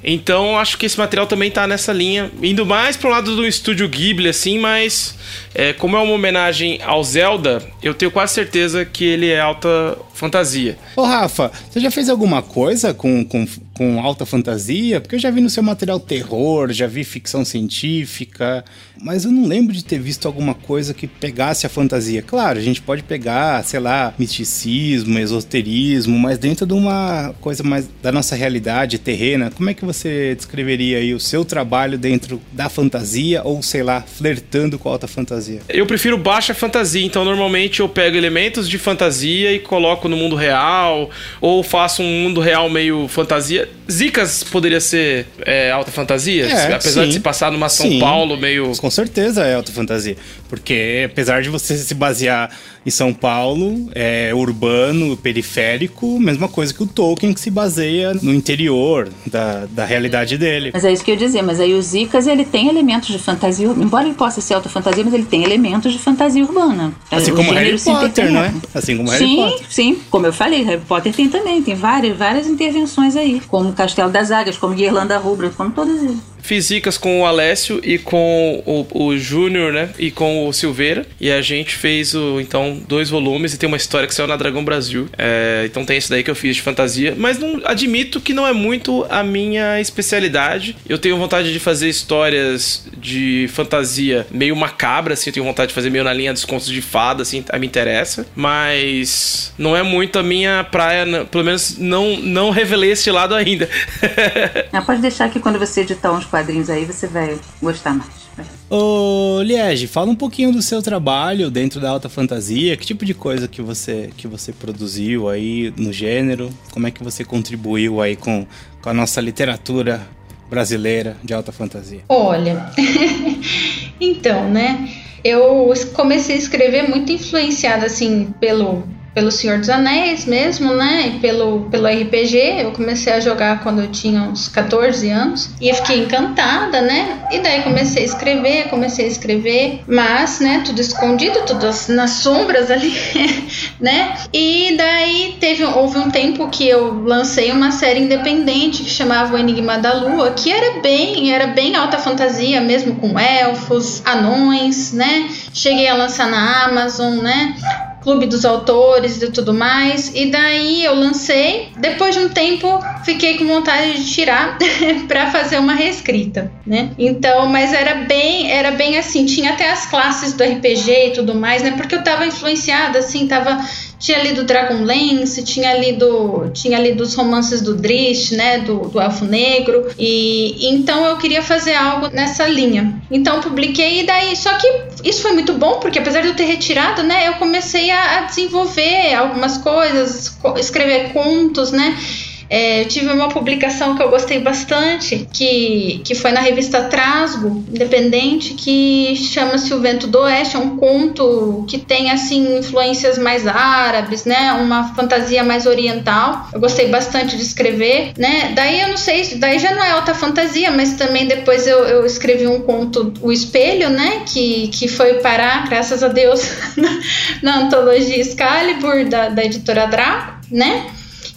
S1: Então acho que esse material também tá nessa linha, indo mais pro lado do estúdio Ghibli, assim, mas é, como é uma homenagem ao Zelda, eu tenho quase certeza que ele é alta fantasia.
S2: Ô, Rafa, você já fez alguma coisa com, com, com alta fantasia? Porque eu já vi no seu material terror, já vi ficção científica, mas eu não lembro de ter visto alguma coisa que pegasse a fantasia. Claro, a gente pode pegar, sei lá, misticismo, esoterismo, mas dentro de uma coisa mais da nossa realidade terrena, como é que você descreveria aí o seu trabalho dentro da fantasia ou, sei lá, flertando com a alta fantasia?
S1: Eu prefiro baixa fantasia, então normalmente eu pego elementos de fantasia e coloco no mundo real, ou faço um mundo real meio fantasia. Zicas poderia ser é, alta fantasia,
S2: É,
S1: apesar
S2: sim.
S1: de se passar numa São
S2: Sim.
S1: Paulo meio.
S2: Com certeza é alta fantasia. Porque apesar de você se basear em São Paulo, é urbano, periférico, mesma coisa que o Tolkien que se baseia no interior da, da realidade dele.
S3: Mas é isso que eu ia dizer, mas aí o Zicas, ele tem elementos de fantasia, embora ele possa ser alta fantasia, mas ele tem elementos de fantasia urbana.
S2: Assim
S3: O
S2: como Harry Potter, não é? Assim como Harry
S3: sim,
S2: Potter.
S3: sim, como eu falei, Harry Potter tem também, tem várias, várias intervenções aí, como Castelo das Águias, como Guirlanda Rubra, como todas elas.
S1: Fiz zicas com o Alessio e com o, o Júnior, né? E com o Silveira. E a gente fez, o, então, dois volumes e tem uma história que saiu na Dragão Brasil. É, então tem esse daí que eu fiz de fantasia. Mas não admito que não é muito a minha especialidade. Eu tenho vontade de fazer histórias de fantasia meio macabra, assim. Eu tenho vontade de fazer meio na linha dos contos de fada, assim. Me interessa. Mas não é muito a minha praia. Pelo menos não, não revelei esse lado ainda. [LAUGHS]
S3: Ah, pode deixar que quando você editar uns quadrinhos aí, você vai gostar mais. Vai.
S2: Ô, Liege, fala um pouquinho do seu trabalho dentro da alta fantasia, que tipo de coisa que você, que você produziu aí no gênero, como é que você contribuiu aí com, com a nossa literatura brasileira de alta fantasia?
S4: Olha, [LAUGHS] então, né? Eu comecei a escrever muito influenciada assim pelo pelo Senhor dos Anéis mesmo, né? E pelo pelo RPG. Eu comecei a jogar quando eu tinha uns 14 anos e fiquei encantada, né? E daí comecei a escrever, comecei a escrever, mas, né, tudo escondido, tudo as- nas sombras ali, [LAUGHS] né? E daí teve houve um tempo que eu lancei uma série independente que chamava O Enigma da Lua, que era bem, era bem alta fantasia, mesmo com elfos, anões, né? Cheguei a lançar na Amazon, né? Clube dos Autores e tudo mais. E daí eu lancei. Depois de um tempo, fiquei com vontade de tirar [LAUGHS] para fazer uma reescrita, né? Então, mas era bem, era bem assim, tinha até as classes do RPG e tudo mais, né? Porque eu tava influenciada assim, tava tinha lido Dragonlance, tinha lido, tinha lido os romances do Drist, né, do, do Elfo Negro, e então eu queria fazer algo nessa linha. Então publiquei e daí, só que isso foi muito bom, porque apesar de eu ter retirado, né, eu comecei a, a desenvolver algumas coisas, escrever contos, né, é, eu tive uma publicação que eu gostei bastante, que, que foi na revista Trasgo, independente, que chama-se O Vento do Oeste. É um conto que tem, assim, influências mais árabes, né? Uma fantasia mais oriental. Eu gostei bastante de escrever, né? Daí eu não sei, daí já não é alta fantasia, mas também depois eu, eu escrevi um conto, O Espelho, né? Que, que foi parar, graças a Deus, [LAUGHS] na, antologia Excalibur, da, da editora Draco, né?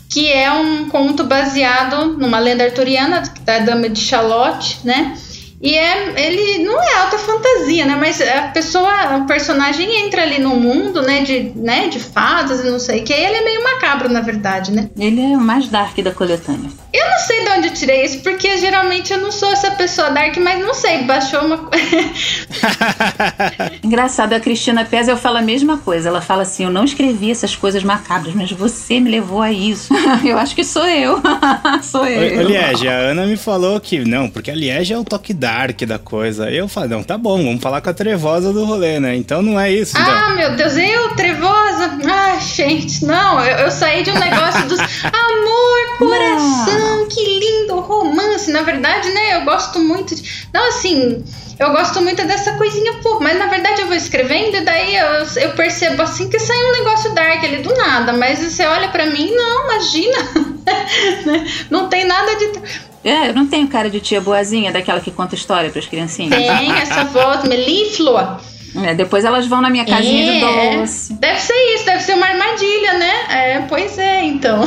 S4: Que é um conto baseado numa lenda arturiana da Dama de Charlotte, né? E é, ele não é alta fantasia, né? Mas a pessoa, o personagem entra ali no mundo, né? De, né? de fadas e não sei o que. Ele é meio macabro, na verdade, né?
S3: Ele é o mais dark da coletânea.
S4: Eu não sei de onde eu tirei isso, porque geralmente eu não sou essa pessoa dark, mas não sei, baixou uma [LAUGHS]
S3: Engraçado, a Cristina Pez, eu falo a mesma coisa. Ela fala assim: eu não escrevi essas coisas macabras, mas você me levou a isso. [LAUGHS] eu acho que sou eu. [LAUGHS] sou eu.
S2: Liege, a Ana me falou que não, porque a Liege é o toque dark da coisa. Eu falei, não, tá bom, vamos falar com a trevosa do rolê, né? Então não é isso. Então.
S4: Ah, meu Deus, eu, trevosa? Ah, gente, não, eu, eu saí de um negócio dos [LAUGHS] amor, coração. Não que lindo romance. Na verdade, né, eu gosto muito de. Não, assim, eu gosto muito dessa coisinha, pô, mas na verdade eu vou escrevendo e daí eu, eu percebo assim que sai um negócio dark ali do nada, mas você olha para mim, não, imagina, [LAUGHS] né, não tem nada de.
S3: É, eu não tenho cara de tia boazinha, daquela que conta história para as criancinhas.
S4: Tem [LAUGHS] essa voz melíflua.
S3: É, depois elas vão na minha casinha é, de doce.
S4: Deve ser isso, deve ser uma armadilha, né? É, pois é, então.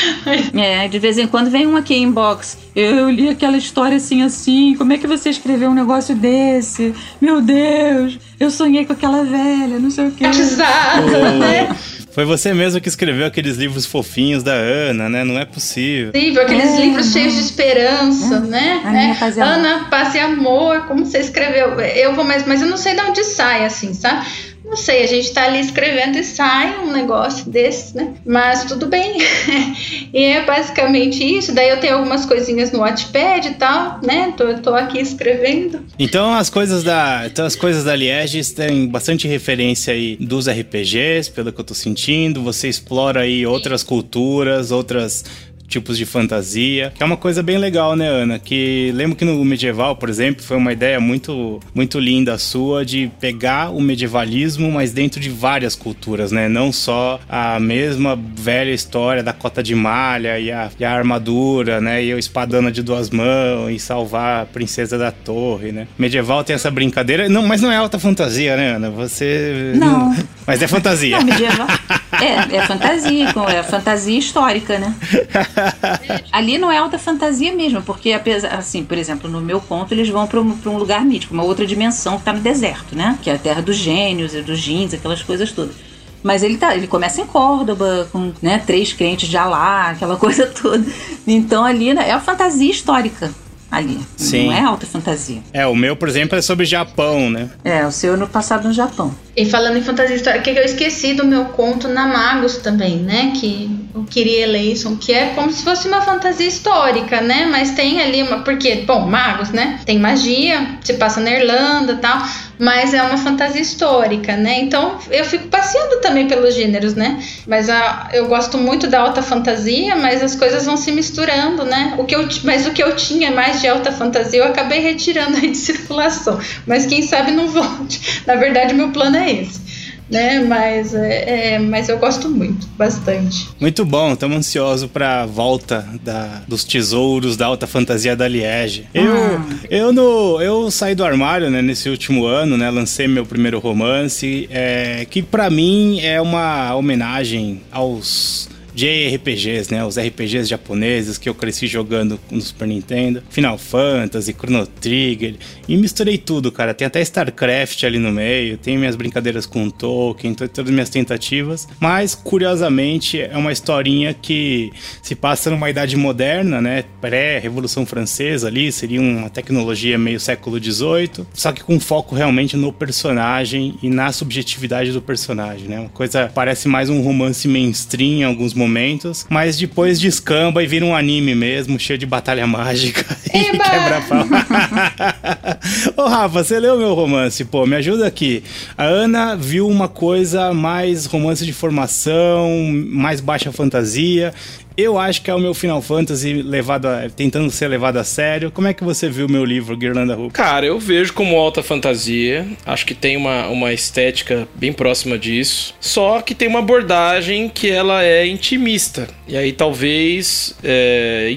S4: [LAUGHS]
S3: é, de vez em quando vem um aqui inbox. Eu li aquela história assim, assim. Como é que você escreveu um negócio desse? Meu Deus, eu sonhei com aquela velha, não sei o quê.
S4: Exato, né? [LAUGHS]
S2: Foi você mesmo que escreveu aqueles livros fofinhos da Ana, né? Não é possível.
S4: Possível, aqueles é, livros cheios de esperança, é, né? É. Ana, paz e amor, como você escreveu. Eu vou mais, mas eu não sei de onde sai, assim, sabe? Não sei, a gente tá ali escrevendo e sai um negócio desse, né? Mas tudo bem. [LAUGHS] e é basicamente isso. Daí eu tenho algumas coisinhas no Wattpad e tal, né? Tô, tô aqui escrevendo.
S2: Então as coisas da, então as coisas da Liege têm bastante referência aí dos RPGs, pelo que eu tô sentindo. Você explora aí outras culturas, outras tipos de fantasia, que é uma coisa bem legal, né, Ana? Que lembro que no medieval, por exemplo, foi uma ideia muito, muito linda sua de pegar o medievalismo, mas dentro de várias culturas, né? Não só a mesma velha história da cota de malha e a, e a armadura, né? E o espadana de duas mãos e salvar a princesa da torre, né? Medieval tem essa brincadeira, não, mas não é alta fantasia, né, Ana? Você
S3: não, não
S2: mas é fantasia.
S3: Não, medieval é, é fantasia, é fantasia histórica, né? [LAUGHS] [LAUGHS] Ali não é alta fantasia mesmo, porque apesar, assim, por exemplo, no meu conto eles vão para um, um lugar mítico, uma outra dimensão que tá no deserto, né? Que é a terra dos gênios e dos jeans, aquelas coisas todas. Mas ele tá, ele começa em Córdoba, com né, três crentes de Alá, aquela [LAUGHS] coisa toda. Então ali é a fantasia histórica ali. Sim. Não é alta fantasia.
S2: É, o meu, por exemplo, é sobre Japão, né?
S3: É, o seu é no passado no Japão.
S4: E falando em fantasia histórica, que eu esqueci do meu conto na Magos também, né? Que o Kyrie Eleison, que é como se fosse uma fantasia histórica, né? Mas tem ali uma. Porque, bom, Magos, né? Tem magia, se passa na Irlanda tal, mas é uma fantasia histórica, né? Então eu fico passeando também pelos gêneros, né? Mas a, eu gosto muito da alta fantasia, mas as coisas vão se misturando, né? O que eu, mas o que eu tinha mais de alta fantasia eu acabei retirando aí de circulação. Mas quem sabe não volte. Na verdade, meu plano é é esse. Né? Mas, é, é, mas eu gosto muito, bastante.
S2: Muito bom, estamos ansiosos para a volta da, dos tesouros da alta fantasia da Liege. Eu, ah. eu, no, eu saí do armário né, nesse último ano, né, lancei meu primeiro romance, é, que para mim é uma homenagem aos JRPGs, né? Os RPGs japoneses que eu cresci jogando no Super Nintendo. Final Fantasy, Chrono Trigger. E misturei tudo, cara. Tem até StarCraft ali no meio. Tem minhas brincadeiras com Tolkien, todas as minhas tentativas. Mas, curiosamente, é uma historinha que se passa numa idade moderna, né? Pré-Revolução Francesa ali. Seria uma tecnologia meio século XVIII. Só que com foco realmente no personagem e na subjetividade do personagem, né? Uma coisa parece mais um romance mainstream em alguns momentos, mas depois descamba e vira um anime mesmo, cheio de batalha mágica [LAUGHS] e quebra-pau. [LAUGHS] Ô Rafa, você leu meu romance? Pô, me ajuda aqui. A Ana viu uma coisa mais romance de formação, mais baixa fantasia. Eu acho que é o meu Final Fantasy levado a, tentando ser levado a sério. Como é que você viu o meu livro, Guirlanda Hulk?
S1: Cara, eu vejo como alta fantasia. Acho que tem uma, uma estética bem próxima disso. Só que tem uma abordagem que ela é intimista. E aí talvez é,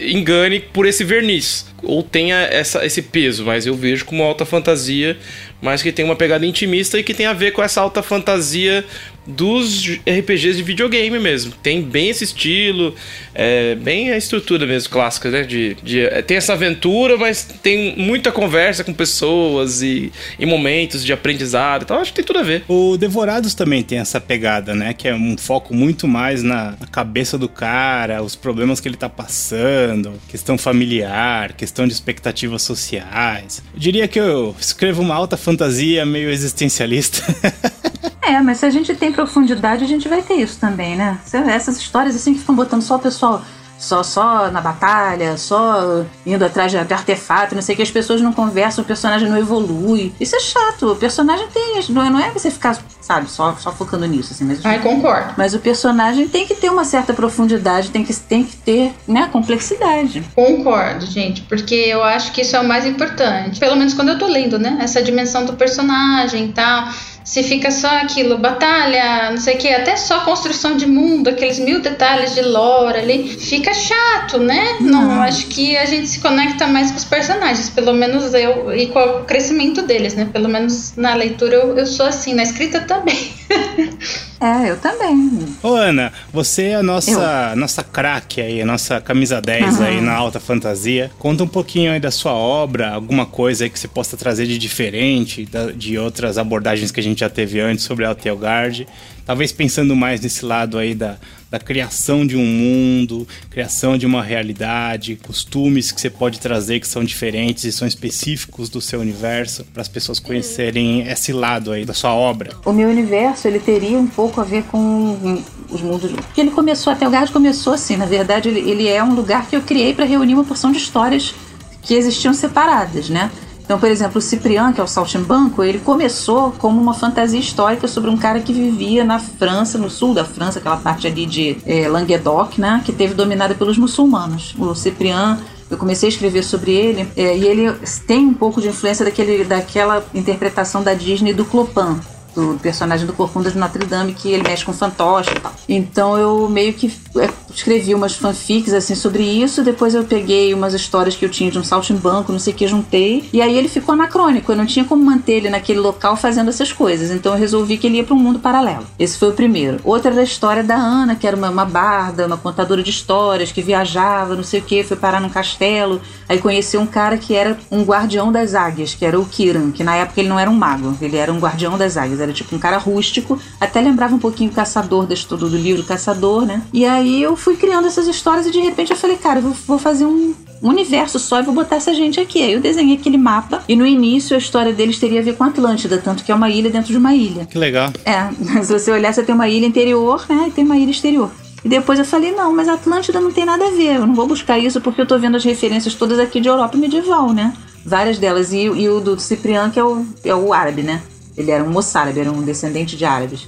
S1: engane por esse verniz. Ou tenha essa, esse peso, mas eu vejo como alta fantasia, mas que tem uma pegada intimista e que tem a ver com essa alta fantasia dos RPGs de videogame mesmo. Tem bem esse estilo, é, bem a estrutura mesmo clássica, né? De, de, é, tem essa aventura, mas tem muita conversa com pessoas e, e momentos de aprendizado. Então acho que tem tudo a ver.
S2: O Devorados também tem essa pegada, né? Que é um foco muito mais na, na cabeça do cara, os problemas que ele tá passando, questão familiar, questão de expectativas sociais. Eu diria que eu escrevo uma alta fantasia meio existencialista. [LAUGHS]
S3: É, mas se a gente tem profundidade, a gente vai ter isso também, né? Essas histórias assim que ficam botando só o pessoal só só na batalha, só indo atrás de artefato, não sei que as pessoas não conversam, o personagem não evolui. Isso é chato. O personagem tem, não é, não é você ficar, sabe, só, só focando nisso assim, mas
S4: Ai, concordo.
S3: Mas o personagem tem que ter uma certa profundidade, tem que tem que ter, né, complexidade.
S4: Concordo, gente, porque eu acho que isso é o mais importante. Pelo menos quando eu tô lendo, né, essa dimensão do personagem e tal se fica só aquilo, batalha, não sei o que, até só construção de mundo, aqueles mil detalhes de lore ali, fica chato, né? Não, não acho que a gente se conecta mais com os personagens, pelo menos eu, e com o crescimento deles, né? Pelo menos na leitura eu, eu sou assim, na escrita também. [LAUGHS]
S3: É, eu também.
S2: Ô, Ana, você é a nossa, nossa craque aí, a nossa camisa 10 uhum. aí na alta fantasia. Conta um pouquinho aí da sua obra, alguma coisa aí que você possa trazer de diferente da, de outras abordagens que a gente já teve antes sobre a Alteogard. Talvez pensando mais nesse lado aí da, da criação de um mundo, criação de uma realidade, costumes que você pode trazer que são diferentes e são específicos do seu universo, para as pessoas conhecerem esse lado aí da sua obra.
S3: O meu universo, ele teria um pouco a ver com os mundos. Porque ele começou, até o Gard começou assim, na verdade, ele, ele é um lugar que eu criei para reunir uma porção de histórias que existiam separadas, né? Então, por exemplo, o Cipriano, que é o Saltimbanco, ele começou como uma fantasia histórica sobre um cara que vivia na França, no sul da França, aquela parte ali de é, Languedoc, né, que teve dominada pelos muçulmanos. O Cipriano eu comecei a escrever sobre ele é, e ele tem um pouco de influência daquele, daquela interpretação da Disney do Clopin, do personagem do Corcunda de Notre Dame, que ele mexe com fantoche e tal. Então eu meio que é, escrevi umas fanfics assim sobre isso, depois eu peguei umas histórias que eu tinha de um saltimbanco, não sei o que, juntei, e aí ele ficou anacrônico, eu não tinha como manter ele naquele local fazendo essas coisas, então eu resolvi que ele ia para um mundo paralelo. Esse foi o primeiro. Outra era a história da Ana, que era uma, uma barda, uma contadora de histórias, que viajava, não sei o que, foi parar num castelo, aí conheceu um cara que era um guardião das águias, que era o Kiran, que na época ele não era um mago, ele era um guardião das águias, era tipo um cara rústico, até lembrava um pouquinho o caçador desse todo do livro Caçador, né? E aí eu fui criando essas histórias e de repente eu falei, cara, eu vou, vou fazer um universo só e vou botar essa gente aqui. Aí eu desenhei aquele mapa e no início a história deles teria a ver com Atlântida, tanto que é uma ilha dentro de uma ilha.
S2: Que legal.
S3: É, [LAUGHS] se você olhar, você tem uma ilha interior, né? E tem uma ilha exterior. E depois eu falei, não, mas Atlântida não tem nada a ver, eu não vou buscar isso porque eu tô vendo as referências todas aqui de Europa medieval, né? Várias delas. E, e o do Cipriano, que é o, é o árabe, né? Ele era um moçárabe, era um descendente de árabes.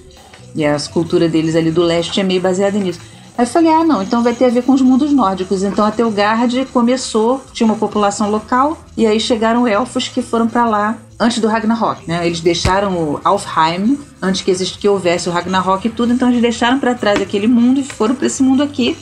S3: E a cultura deles ali do leste é meio baseada nisso. Aí eu falei, ah, não, então vai ter a ver com os mundos nórdicos. Então a Telgard começou, tinha uma população local, e aí chegaram elfos que foram para lá antes do Ragnarok, né? Eles deixaram o Alfheim antes que, existe, que houvesse o Ragnarok e tudo, então eles deixaram para trás aquele mundo e foram para esse mundo aqui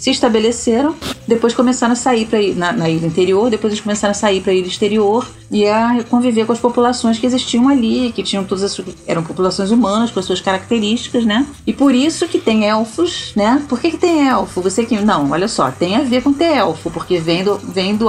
S3: se estabeleceram, depois começaram a sair para na, na ilha interior, depois eles começaram a sair para a ilha exterior e a conviver com as populações que existiam ali, que tinham todas as eram populações humanas com as suas características, né? E por isso que tem elfos, né? Por que, que tem elfo? Você que não, olha só, tem a ver com ter elfo, porque vem do vem do.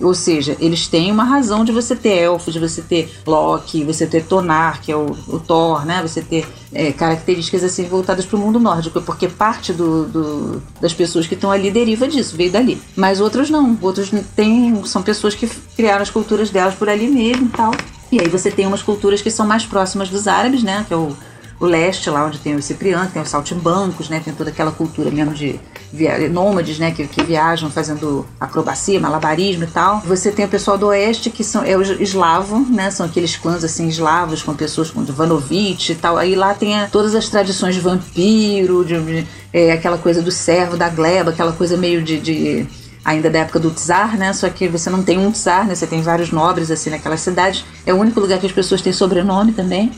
S3: Ou seja, eles têm uma razão de você ter elfos, de você ter Loki, você ter Tonar, que é o, o Thor, né? Você ter é, características assim voltadas para o mundo nórdico, porque parte do, do das pessoas que estão ali deriva disso, veio dali. Mas outros não, outros têm, são pessoas que criaram as culturas delas por ali mesmo e tal. E aí você tem umas culturas que são mais próximas dos árabes, né? Que é o o leste, lá onde tem os ciprianos, tem os saltimbancos, né? Tem toda aquela cultura mesmo de via nômades, né? Que, que viajam fazendo acrobacia, malabarismo e tal. Você tem o pessoal do oeste, que são, é o eslavo, né? São aqueles clãs, assim, eslavos, com pessoas como Vanovich e tal. Aí lá tem a, todas as tradições de vampiro, de, de é, aquela coisa do servo, da gleba, aquela coisa meio de, de ainda da época do czar, né? Só que você não tem um czar, né? Você tem vários nobres assim naquela cidade. É o único lugar que as pessoas têm sobrenome também.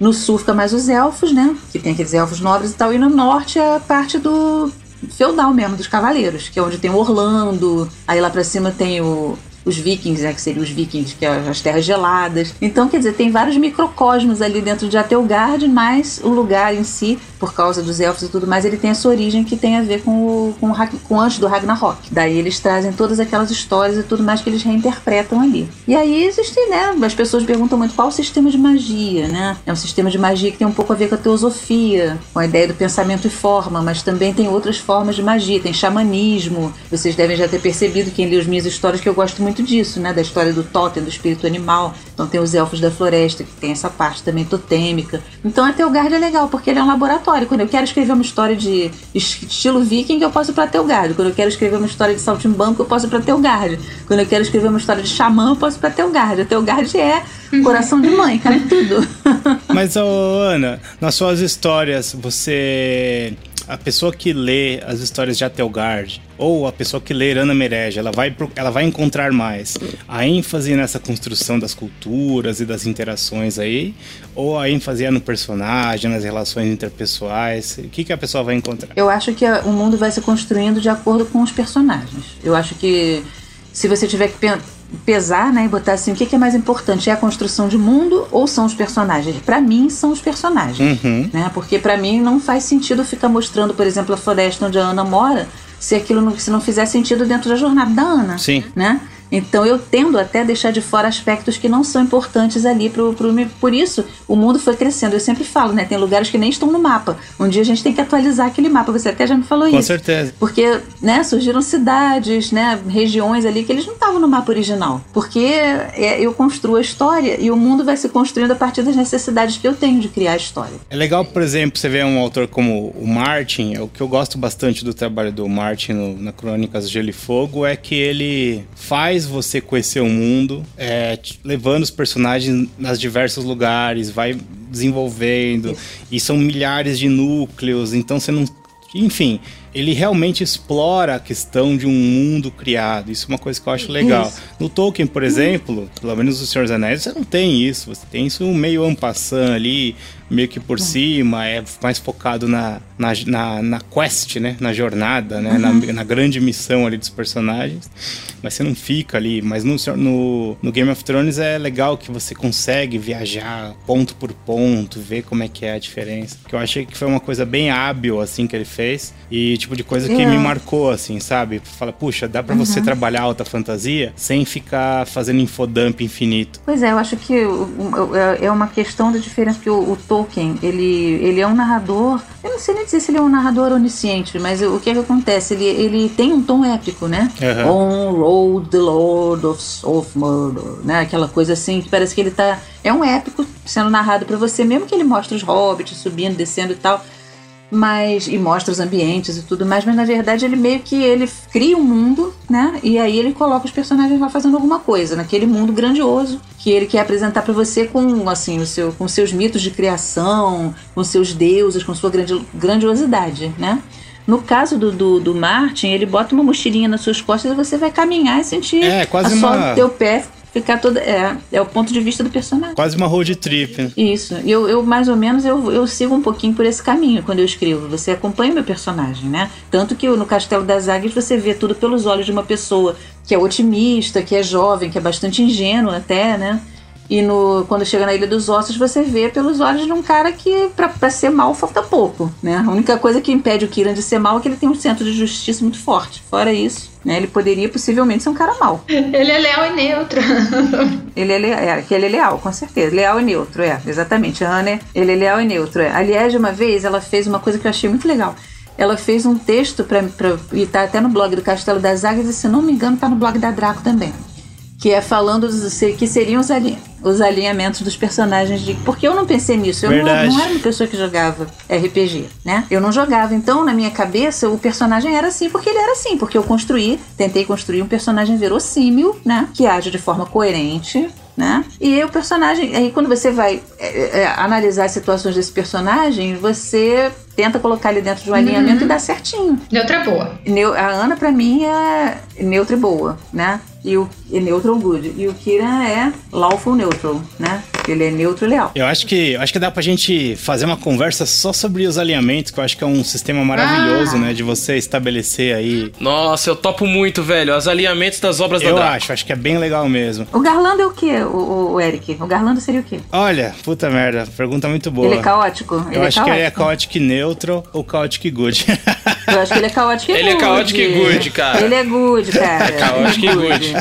S3: No sul fica mais os elfos, né? Que tem aqueles elfos nobres e tal. E no norte é a parte do feudal mesmo, dos cavaleiros, que é onde tem o Orlando. Aí lá pra cima tem o, os vikings, né, que seriam os vikings, que é as terras geladas. Então, quer dizer, tem vários microcosmos ali dentro de Atelgard, mas o lugar em si, por causa dos elfos e tudo mais, ele tem essa origem que tem a ver com o, com o, com antes do Ragnarok. Daí eles trazem todas aquelas histórias e tudo mais que eles reinterpretam ali. E aí existem, né, as pessoas perguntam muito qual o sistema de magia, né? É um sistema de magia que tem um pouco a ver com a teosofia, com a ideia do pensamento e forma, mas também tem outras formas de magia, tem xamanismo. Vocês devem já ter percebido, quem lê as minhas histórias, que eu gosto muito muito disso, né? Da história do totem, do espírito animal. Então tem os elfos da floresta, que tem essa parte também totêmica. Então a Telgard é legal, porque ele é um laboratório. Quando eu quero escrever uma história de estilo viking, eu posso ir pra Telgard. Quando eu quero escrever uma história de saltimbanco, eu posso ir pra Telgard. Quando eu quero escrever uma história de xamã, eu posso ir pra Telgard. A Telgard é coração de mãe, cara, tudo. [LAUGHS]
S2: Mas, oh, Ana, nas suas histórias, você a pessoa que lê as histórias de Atelgard ou a pessoa que lê Ana Mereja, ela vai, ela vai encontrar mais a ênfase nessa construção das culturas e das interações aí, ou a ênfase é no personagem, nas relações interpessoais? O que, que a pessoa vai encontrar?
S3: Eu acho que o mundo vai se construindo de acordo com os personagens. Eu acho que se você tiver que pesar, né, e botar assim, o que, que, é mais importante? É a construção de mundo ou são os personagens? Para mim, são os personagens, uhum. né? Porque para mim não faz sentido ficar mostrando, por exemplo, a floresta onde a Ana mora, se aquilo não, se não fizer sentido dentro da jornada da Ana,
S2: Sim.
S3: né? Então eu tendo até a deixar de fora aspectos que não são importantes ali pro, pro por isso o mundo foi crescendo. Eu sempre falo, né? Tem lugares que nem estão no mapa. Um dia a gente tem que atualizar aquele mapa. Você até já me falou
S2: Com
S3: isso.
S2: Com certeza.
S3: Porque, né, surgiram cidades, né, regiões ali que eles não estavam no mapa original. Porque é, eu construo a história e o mundo vai se construindo a partir das necessidades que eu tenho de criar a história.
S2: É legal, por exemplo, você vê um autor como o Martin, é o que eu gosto bastante do trabalho do Martin no, na Crônicas do Gelo e Fogo é que ele faz faz você conhecer o mundo, é, levando os personagens nas diversos lugares, vai desenvolvendo, e são milhares de núcleos, então você não. Enfim, ele realmente explora a questão de um mundo criado. Isso é uma coisa que eu acho legal. Isso. No Tolkien, por exemplo, pelo menos no Senhor dos Anéis, você não tem isso. Você tem isso meio ampassant ali, meio que por cima, é mais focado na, na, na, na quest, né? Na jornada, né? Uhum. Na, na, grande missão ali dos personagens. Mas você não fica ali. Mas no, no, no, Game of Thrones é legal que você consegue viajar ponto por ponto, ver como é que é a diferença. Que eu achei que foi uma coisa bem hábil, assim, que ele fez. E, tipo de coisa que me marcou, assim, sabe? Fala, puxa, dá para uhum. você trabalhar alta fantasia sem ficar fazendo infodump infinito.
S3: Pois é, eu acho que é, é uma questão da diferença que o, o, Tolkien, ele, ele é um narrador, eu não sei nem dizer se ele é um narrador onisciente, mas o que é que acontece? Ele, ele tem um tom épico, né? Uhum. On road the Lord of, of Murder, né? Aquela coisa assim, que parece que ele tá... É um épico sendo narrado para você, mesmo que ele mostre os hobbits subindo, descendo e tal mas e mostra os ambientes e tudo mais, mas na verdade ele meio que ele cria um mundo, né? E aí ele coloca os personagens lá fazendo alguma coisa naquele mundo grandioso que ele quer apresentar para você com assim o seu com seus mitos de criação, com seus deuses, com sua grandiosidade, né? No caso do, do, do, Martin, ele bota uma mochilinha nas suas costas e você vai caminhar e sentir
S2: é, quase
S3: a
S2: uma...
S3: teu pé ficar toda. É, é o ponto de vista do personagem.
S2: Quase uma road trip.
S3: Isso. Eu, eu, mais ou menos, eu, eu sigo um pouquinho por esse caminho quando eu escrevo. Você acompanha o meu personagem, né? Tanto que no Castelo das Águias você vê tudo pelos olhos de uma pessoa que é otimista, que é jovem, que é bastante ingênua até, né? E no, quando chega na Ilha dos Ossos, você vê pelos olhos de um cara que, pra, ser mal, falta pouco, né? A única coisa que impede o Kiran de ser mal é que ele tem um centro de justiça muito forte. Fora isso, né? Ele poderia possivelmente ser um cara mal. [LAUGHS]
S4: Ele é leal e neutro. [LAUGHS]
S3: ele é, leal, é, ele é leal, com certeza. Leal e neutro, é. Exatamente. A Ana, ele é leal e neutro, é. Aliás, uma vez, ela fez uma coisa que eu achei muito legal ela fez um texto para e tá até no blog do Castelo das Águias e se não me engano tá no blog da Draco também que é falando dos, que seriam os, os alinhamentos dos personagens de. Porque eu não pensei nisso. Eu não, não, era uma pessoa que jogava RPG, né? Eu não jogava. Então, na minha cabeça, o personagem era assim porque ele era assim. Porque eu construí, tentei construir um personagem verossímil, né? Que age de forma coerente. Né? E aí o personagem, aí quando você vai é, é, analisar as situações desse personagem, você tenta colocar ele dentro de um alinhamento uhum. e dá certinho.
S4: Neutra boa.
S3: A Ana, para mim, é neutra e boa, né? E o e neutral good. E o Kira é lawful neutral, né? Ele é neutro e leal.
S2: Eu acho que acho que dá pra gente fazer uma conversa só sobre os alinhamentos, que eu acho que é um sistema maravilhoso, ah. né? De você estabelecer aí.
S1: Nossa, eu topo muito, velho. Os alinhamentos das obras
S2: eu
S1: da
S2: Eu acho, acho que é bem legal mesmo.
S3: O Garlando é o quê, o, o, Eric? O Garlando seria o quê?
S2: Olha, puta merda, pergunta muito boa.
S3: Ele é caótico?
S2: Eu
S3: ele
S2: é acho
S3: é
S2: que ele é caótico neutral ou caótico good.
S3: Eu acho que ele é caótico e
S1: ele
S3: good.
S1: Ele é caótico e good, cara.
S3: Ele é good, cara.
S1: É [LAUGHS] caótico e good.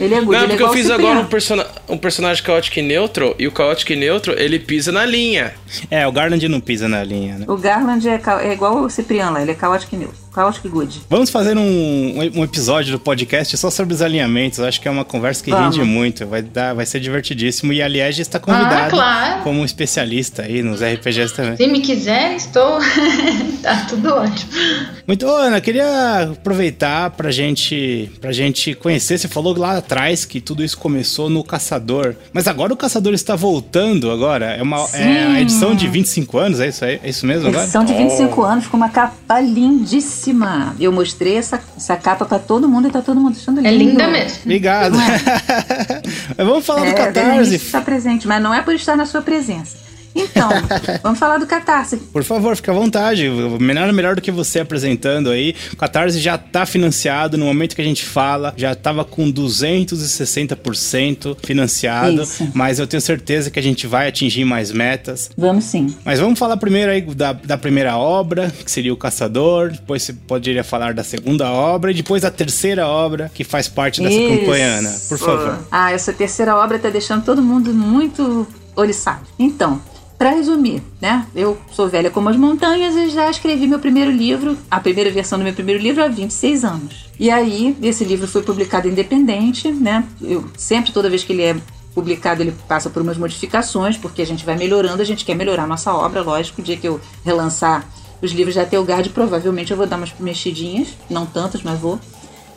S3: Ele é good.
S1: Não,
S3: ele
S1: porque
S3: é
S1: eu fiz
S3: Cipriano.
S1: agora um, person um personagem caótico e neutro, e o caótico e neutro, ele pisa na linha.
S2: É, o Garland não pisa na linha, né?
S3: O Garland é, é igual o Cipriano lá, ele é caótico e Good.
S2: Vamos fazer um, um episódio do podcast só sobre os alinhamentos. Acho que é uma conversa que Vamos. rende muito. Vai, dar, vai ser divertidíssimo. E a Liege está convidada ah, claro. como especialista aí nos RPGs também.
S4: Se me quiser, estou. [LAUGHS] tá tudo ótimo.
S2: Muito, Ô, Ana, queria aproveitar pra gente, pra gente conhecer. Você falou lá atrás que tudo isso começou no Caçador. Mas agora o Caçador está voltando agora. É, uma, é a edição de 25 anos, é isso, é, é isso mesmo agora?
S3: Edição de 25 oh. anos com uma capa lindíssima lindíssima. Eu mostrei essa, essa capa para todo mundo e tá todo mundo achando
S4: linda. É linda mesmo.
S2: Obrigado. É? [LAUGHS] vamos falar é, do Catarse.
S3: Está presente, mas não é por estar na sua presença. Então, vamos falar do Catarse.
S2: Por favor, fica à vontade. Melhor, melhor do que você apresentando aí. O Catarse já está financiado no momento que a gente fala, já estava com 260% financiado, Isso. mas eu tenho certeza que a gente vai atingir mais metas.
S3: Vamos sim.
S2: Mas vamos falar primeiro aí da, da primeira obra, que seria o Caçador, depois você poderia falar da segunda obra e depois da terceira obra que faz parte dessa
S3: Isso.
S2: campanha, Ana. Por favor.
S3: Ah, essa terceira obra está deixando todo mundo muito oriçado. Então, para resumir, né? Eu sou velha como as montanhas e já escrevi meu primeiro livro, a primeira versão do meu primeiro livro há 26 anos. E aí, esse livro foi publicado independente, né? Eu sempre, toda vez que ele é publicado, ele passa por umas modificações, porque a gente vai melhorando, a gente quer melhorar a nossa obra, lógico. O dia que eu relançar os livros da Telgard, provavelmente eu vou dar umas mexidinhas, não tantas, mas vou.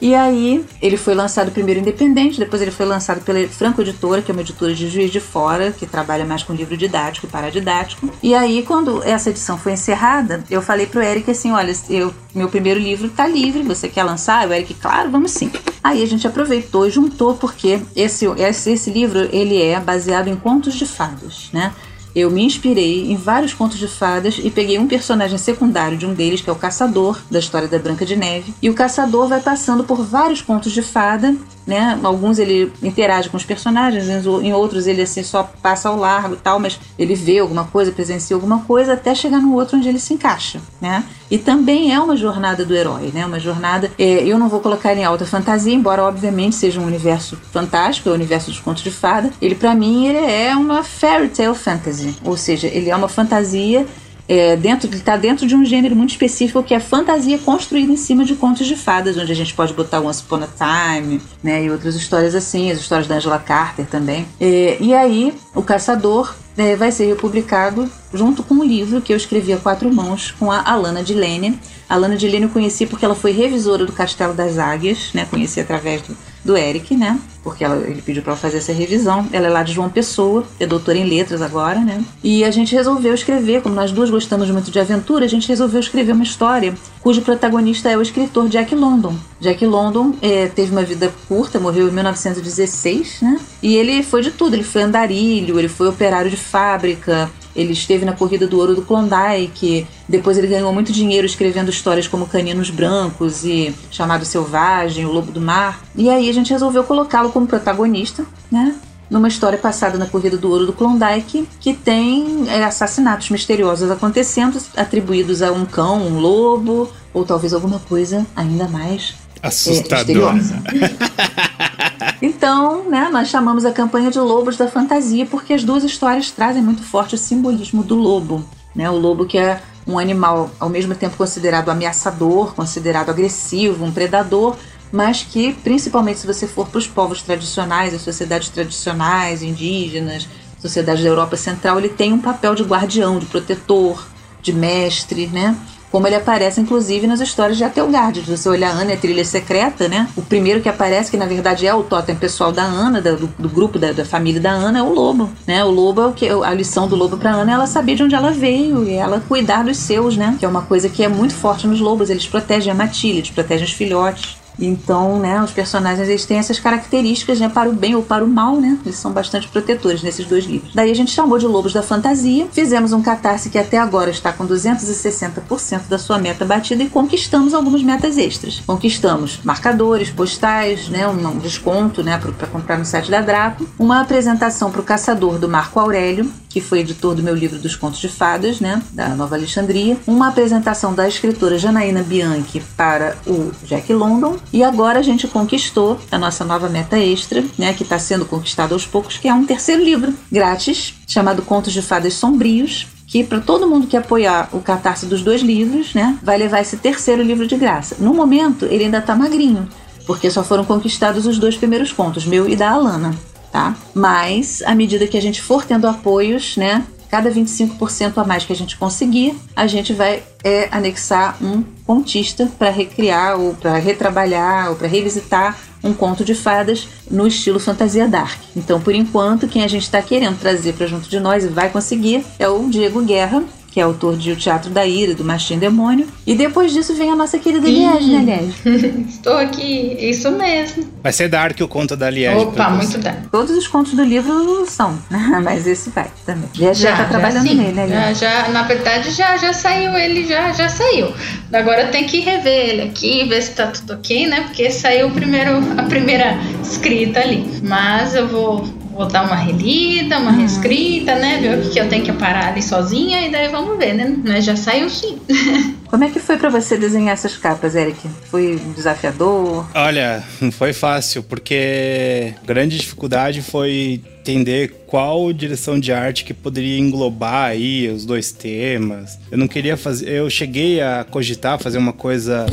S3: E aí ele foi lançado primeiro independente, depois ele foi lançado pela Franco Editora, que é uma editora de Juiz de Fora, que trabalha mais com livro didático e paradidático. E aí, quando essa edição foi encerrada, eu falei pro Eric assim: olha, eu, meu primeiro livro tá livre, você quer lançar? O Eric, claro, vamos sim. Aí a gente aproveitou e juntou, porque esse, esse, esse livro ele é baseado em contos de fadas, né? Eu me inspirei em vários contos de fadas e peguei um personagem secundário de um deles, que é o caçador, da história da Branca de Neve. E o caçador vai passando por vários contos de fada, né? Alguns ele interage com os personagens, em outros ele assim só passa ao largo e tal, mas ele vê alguma coisa, presencia alguma coisa, até chegar no outro onde ele se encaixa, né? E também é uma jornada do herói, né? Uma jornada. É, eu não vou colocar em alta fantasia, embora obviamente seja um universo fantástico, é o universo dos contos de fada. Ele, para mim, ele é uma fairy tale fantasy, ou seja, ele é uma fantasia é, dentro, está dentro de um gênero muito específico que é fantasia construída em cima de contos de fadas, onde a gente pode botar Once Upon a Time, né, e outras histórias assim, as histórias da Angela Carter também. É, e aí, o Caçador é, vai ser republicado junto com um livro que eu escrevi a quatro mãos com a Alana de Lênia. A Alana de Lênia eu conheci porque ela foi revisora do Castelo das Águias, né? Conheci através do, do Eric, né? Porque ela, ele pediu para ela fazer essa revisão. Ela é lá de João Pessoa, é doutora em letras agora, né? E a gente resolveu escrever, como nós duas gostamos muito de aventura, a gente resolveu escrever uma história cujo protagonista é o escritor Jack London. Jack London é, teve uma vida curta, morreu em 1916, né? E ele foi de tudo. Ele foi andarilho, ele foi operário de fábrica, ele esteve na corrida do ouro do Klondike. Depois ele ganhou muito dinheiro escrevendo histórias como Caninos Brancos e Chamado Selvagem, O Lobo do Mar. E aí a gente resolveu colocá-lo como protagonista, né? Numa história passada na corrida do ouro do Klondike, que tem é, assassinatos misteriosos acontecendo, atribuídos a um cão, um lobo, ou talvez alguma coisa ainda mais
S2: assustadora.
S3: É, [LAUGHS] então, né, nós chamamos a campanha de Lobos da Fantasia porque as duas histórias trazem muito forte o simbolismo do lobo. Né? O lobo que é um animal ao mesmo tempo considerado ameaçador, considerado agressivo, um predador, mas que, principalmente se você for para os povos tradicionais, as sociedades tradicionais, indígenas, sociedades da Europa Central, ele tem um papel de guardião, de protetor, de mestre, né? Como ele aparece, inclusive, nas histórias de Atelgard. Se você olhar a Ana e a Trilha Secreta, né? O primeiro que aparece, que na verdade é o totem pessoal da Ana, do, do grupo da, da, família da Ana, é o lobo, né? O lobo é o que a lição do lobo para Ana é ela saber de onde ela veio e ela cuidar dos seus, né? Que é uma coisa que é muito forte nos lobos. Eles protegem a matilha, eles protegem os filhotes. Então, né, os personagens eles têm essas características, né, para o bem ou para o mal, né? Eles são bastante protetores nesses dois livros. Daí a gente chamou de Lobos da Fantasia, fizemos um catarse que até agora está com 260% da sua meta batida e conquistamos algumas metas extras. Conquistamos marcadores, postais, né, um, desconto, né, para comprar no site da Draco, uma apresentação para o caçador do Marco Aurélio, que foi editor do meu livro dos contos de fadas, né, da Nova Alexandria, uma apresentação da escritora Janaína Bianchi para o Jack London, e agora a gente conquistou a nossa nova meta extra, né, que está sendo conquistada aos poucos, que é um terceiro livro grátis, chamado Contos de Fadas Sombrios, que para todo mundo que apoiar o catarse dos dois livros, né, vai levar esse terceiro livro de graça. No momento, ele ainda está magrinho, porque só foram conquistados os dois primeiros contos, meu e da Alana tá? Mas à medida que a gente for tendo apoios, né? Cada 25% a mais que a gente conseguir, a gente vai é, anexar um contista para recriar ou para retrabalhar ou para revisitar um conto de fadas no estilo fantasia dark. Então, por enquanto, quem a gente está querendo trazer para junto de nós e vai conseguir é o Diego Guerra, que é autor de O Teatro da Ira, do Mastim Demônio. E depois disso vem a nossa querida Liege, né, Liege? [LAUGHS]
S4: Estou aqui, isso mesmo.
S2: Vai ser Dark o conto da Liege.
S4: Opa, muito Dark.
S3: Todos os contos do livro são, [LAUGHS] mas esse vai também. Liege já, já tá trabalhando sim. nele, né,
S4: Liege? Já, já, na verdade, já, já saiu, ele já, já saiu. Agora tem que rever ele aqui, ver se tá tudo ok, né? Porque saiu primeiro, a primeira escrita ali. Mas eu vou vou dar uma relida, uma uhum. reescrita, né? Ver o que, que eu tenho que parar ali sozinha e daí vamos ver, né? Mas já saiu sim. [LAUGHS]
S3: Como é que foi para você desenhar essas capas, Eric? Foi desafiador?
S2: Olha, não foi fácil, porque grande dificuldade foi entender qual direção de arte que poderia englobar aí os dois temas. Eu não queria fazer, eu cheguei a cogitar fazer uma coisa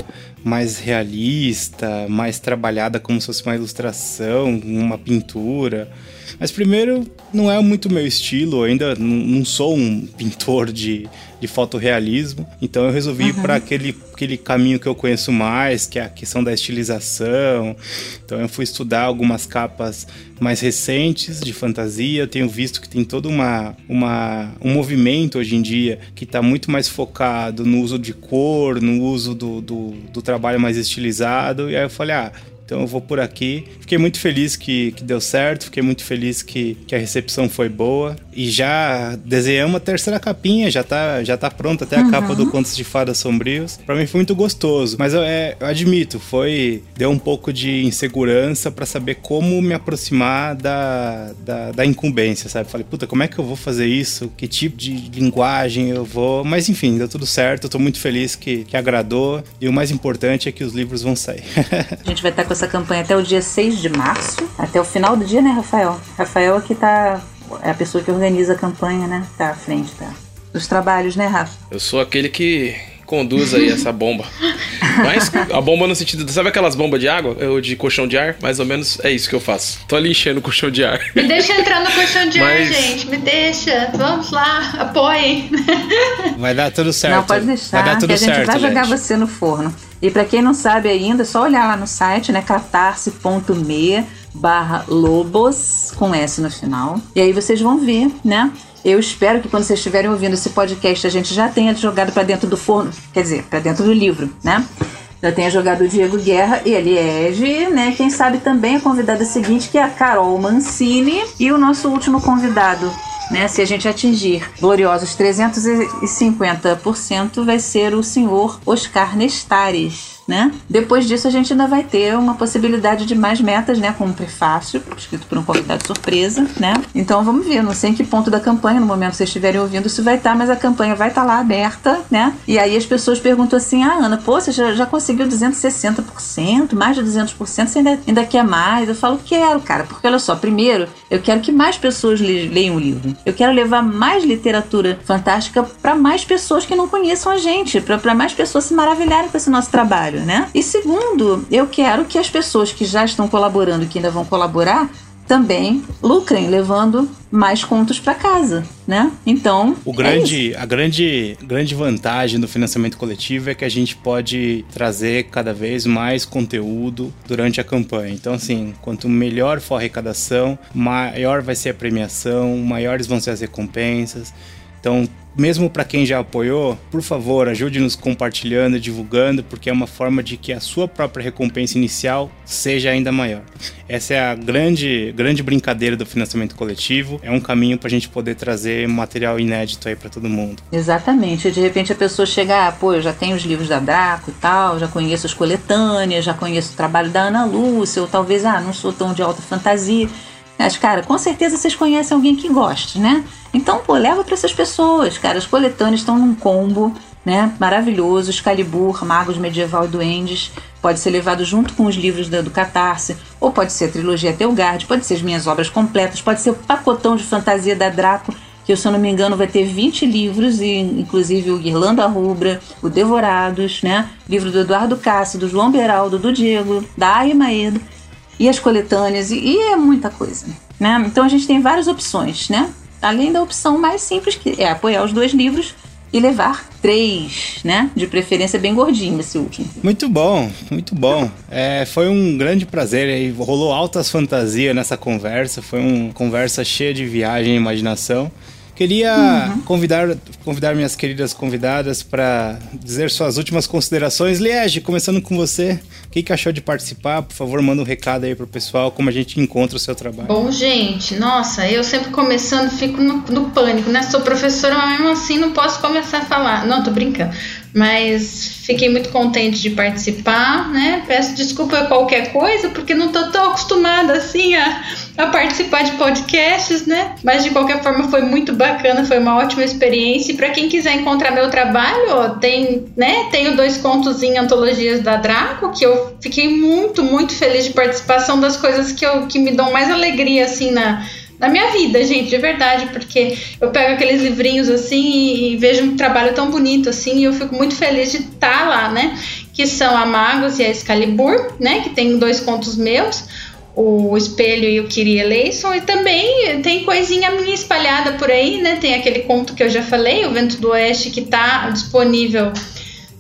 S2: mais realista, mais trabalhada como se fosse uma ilustração, uma pintura. Mas primeiro, não é muito meu estilo, ainda não sou um [LAUGHS] pintor de, de fotorrealismo, então eu resolvi uhum. ir para aquele, aquele caminho que eu conheço mais, que é a questão da estilização. Então eu fui estudar algumas capas mais recentes de fantasia, eu tenho visto que tem todo uma, uma, um movimento hoje em dia que está muito mais focado no uso de cor, no uso do, do, do trabalho mais estilizado, e aí eu falei, ah, então eu vou por aqui. Fiquei muito feliz que, que deu certo, fiquei muito feliz que, que a recepção foi boa. E já desenhamos a terceira capinha, já tá, já tá pronta até a uhum. capa do Contos de Fadas Sombrios. Para mim foi muito gostoso, mas eu, é, eu admito, foi deu um pouco de insegurança para saber como me aproximar da, da, da, incumbência, sabe? Falei, puta, como é que eu vou fazer isso? Que tipo de linguagem eu vou? Mas enfim, deu tudo certo, eu tô muito feliz que, que agradou. E o mais importante é que os livros vão sair. [LAUGHS]
S3: a gente vai estar com essa campanha até o dia 6 de março, até o final do dia, né, Rafael? Rafael aqui tá. É a pessoa que organiza a campanha, né? Tá à frente, tá? Dos trabalhos, né, Rafa?
S1: Eu sou aquele que conduz aí essa bomba. Mas a bomba no sentido. Sabe aquelas bombas de água? Ou de colchão de ar? Mais ou menos é isso que eu faço. Tô ali enchendo o colchão de ar.
S4: Me deixa entrar no colchão de Mas... ar, gente. Me deixa. Vamos lá, apoiem.
S2: Vai dar tudo certo.
S3: Não, pode deixar. Vai dar tudo que a gente certo, vai jogar gente. você no forno. E para quem não sabe ainda, é só olhar lá no site, né? catarse.me barra lobos com S no final. E aí vocês vão ver, né? Eu espero que quando vocês estiverem ouvindo esse podcast a gente já tenha jogado para dentro do forno, quer dizer, para dentro do livro, né? Já tenha jogado o Diego Guerra e a Liege, né? Quem sabe também a convidada seguinte, que é a Carol Mancini, e o nosso último convidado, né? Se a gente atingir gloriosos 350%, vai ser o senhor Oscar Nestares né? Depois disso a gente ainda vai ter uma possibilidade de mais metas, né, com um prefácio escrito por um convidado surpresa, né? Então vamos ver, não sei em que ponto da campanha, no momento que vocês estiverem ouvindo, isso vai estar, mas a campanha vai estar lá aberta, né? E aí as pessoas perguntam assim: "Ah, Ana, pô, você já, já conseguiu 260%, mais de 200%, você ainda, ainda quer mais?" Eu falo: "Quero, cara, porque olha só, primeiro, eu quero que mais pessoas leiam o livro. Eu quero levar mais literatura fantástica para mais pessoas que não conheçam a gente, para mais pessoas se maravilharem com esse nosso trabalho né? E segundo, eu quero que as pessoas que já estão colaborando, que ainda vão colaborar, também lucrem, levando mais contos para casa, né? Então,
S2: o grande, é a grande, grande vantagem do financiamento coletivo é que a gente pode trazer cada vez mais conteúdo durante a campanha. Então, assim, quanto melhor for a arrecadação, maior vai ser a premiação, maiores vão ser as recompensas. Então, mesmo para quem já apoiou, por favor, ajude-nos compartilhando divulgando, porque é uma forma de que a sua própria recompensa inicial seja ainda maior. Essa é a grande, grande brincadeira do financiamento coletivo. É um caminho para a gente poder trazer material inédito aí para todo mundo.
S3: Exatamente. De repente a pessoa chega, ah, pô, eu já tenho os livros da Draco e tal, já conheço as coletâneas, já conheço o trabalho da Ana Lúcia, ou talvez, ah, não sou tão de alta fantasia. Mas, cara, com certeza vocês conhecem alguém que goste, né? Então, pô, leva para essas pessoas, cara. As coletâneas estão num combo, né? Maravilhoso. Excalibur, Magos Medieval e Duendes. Pode ser levado junto com os livros do, Catarse, ou pode ser a trilogia Telgard, pode ser as minhas obras completas, pode ser o pacotão de fantasia da Draco, que se eu não me engano vai ter 20 livros, e inclusive o Guirlanda Rubra, o Devorados, né? Livro do Eduardo Cássio, do João Beraldo, do Diego, da Aia Maeda e as coletâneas, e, é muita coisa. Né? Então a gente tem várias opções, né? Além da opção mais simples, que é apoiar os dois livros e levar três, né? De preferência bem gordinho esse último.
S2: Muito bom, muito bom. É, foi um grande prazer aí. Rolou altas fantasias nessa conversa. Foi uma conversa cheia de viagem e imaginação. Queria uhum. convidar, convidar minhas queridas convidadas para dizer suas últimas considerações. Liege, começando com você, o que, que achou de participar? Por favor, manda um recado aí pro pessoal, como a gente encontra o seu trabalho.
S4: Bom, gente, nossa, eu sempre começando fico no, no pânico, né? Sou professora, mas mesmo assim não posso começar a falar. Não, tô brincando. Mas fiquei muito contente de participar, né? Peço desculpa qualquer coisa, porque não tô tão acostumada assim a, a participar de podcasts, né? Mas de qualquer forma foi muito bacana, foi uma ótima experiência. E para quem quiser encontrar meu trabalho, ó, tem, né? Tenho dois contos em antologias da Draco, que eu fiquei muito, muito feliz de participação das coisas que, eu, que me dão mais alegria assim na na minha vida, gente, de verdade, porque eu pego aqueles livrinhos assim e, vejo um trabalho tão bonito assim e eu fico muito feliz de estar tá lá, né? Que são a Magos e a Excalibur, né? Que tem dois contos meus, o Espelho e o Kiri Eleison, e também tem coisinha minha espalhada por aí, né? Tem aquele conto que eu já falei, O Vento do Oeste, que tá disponível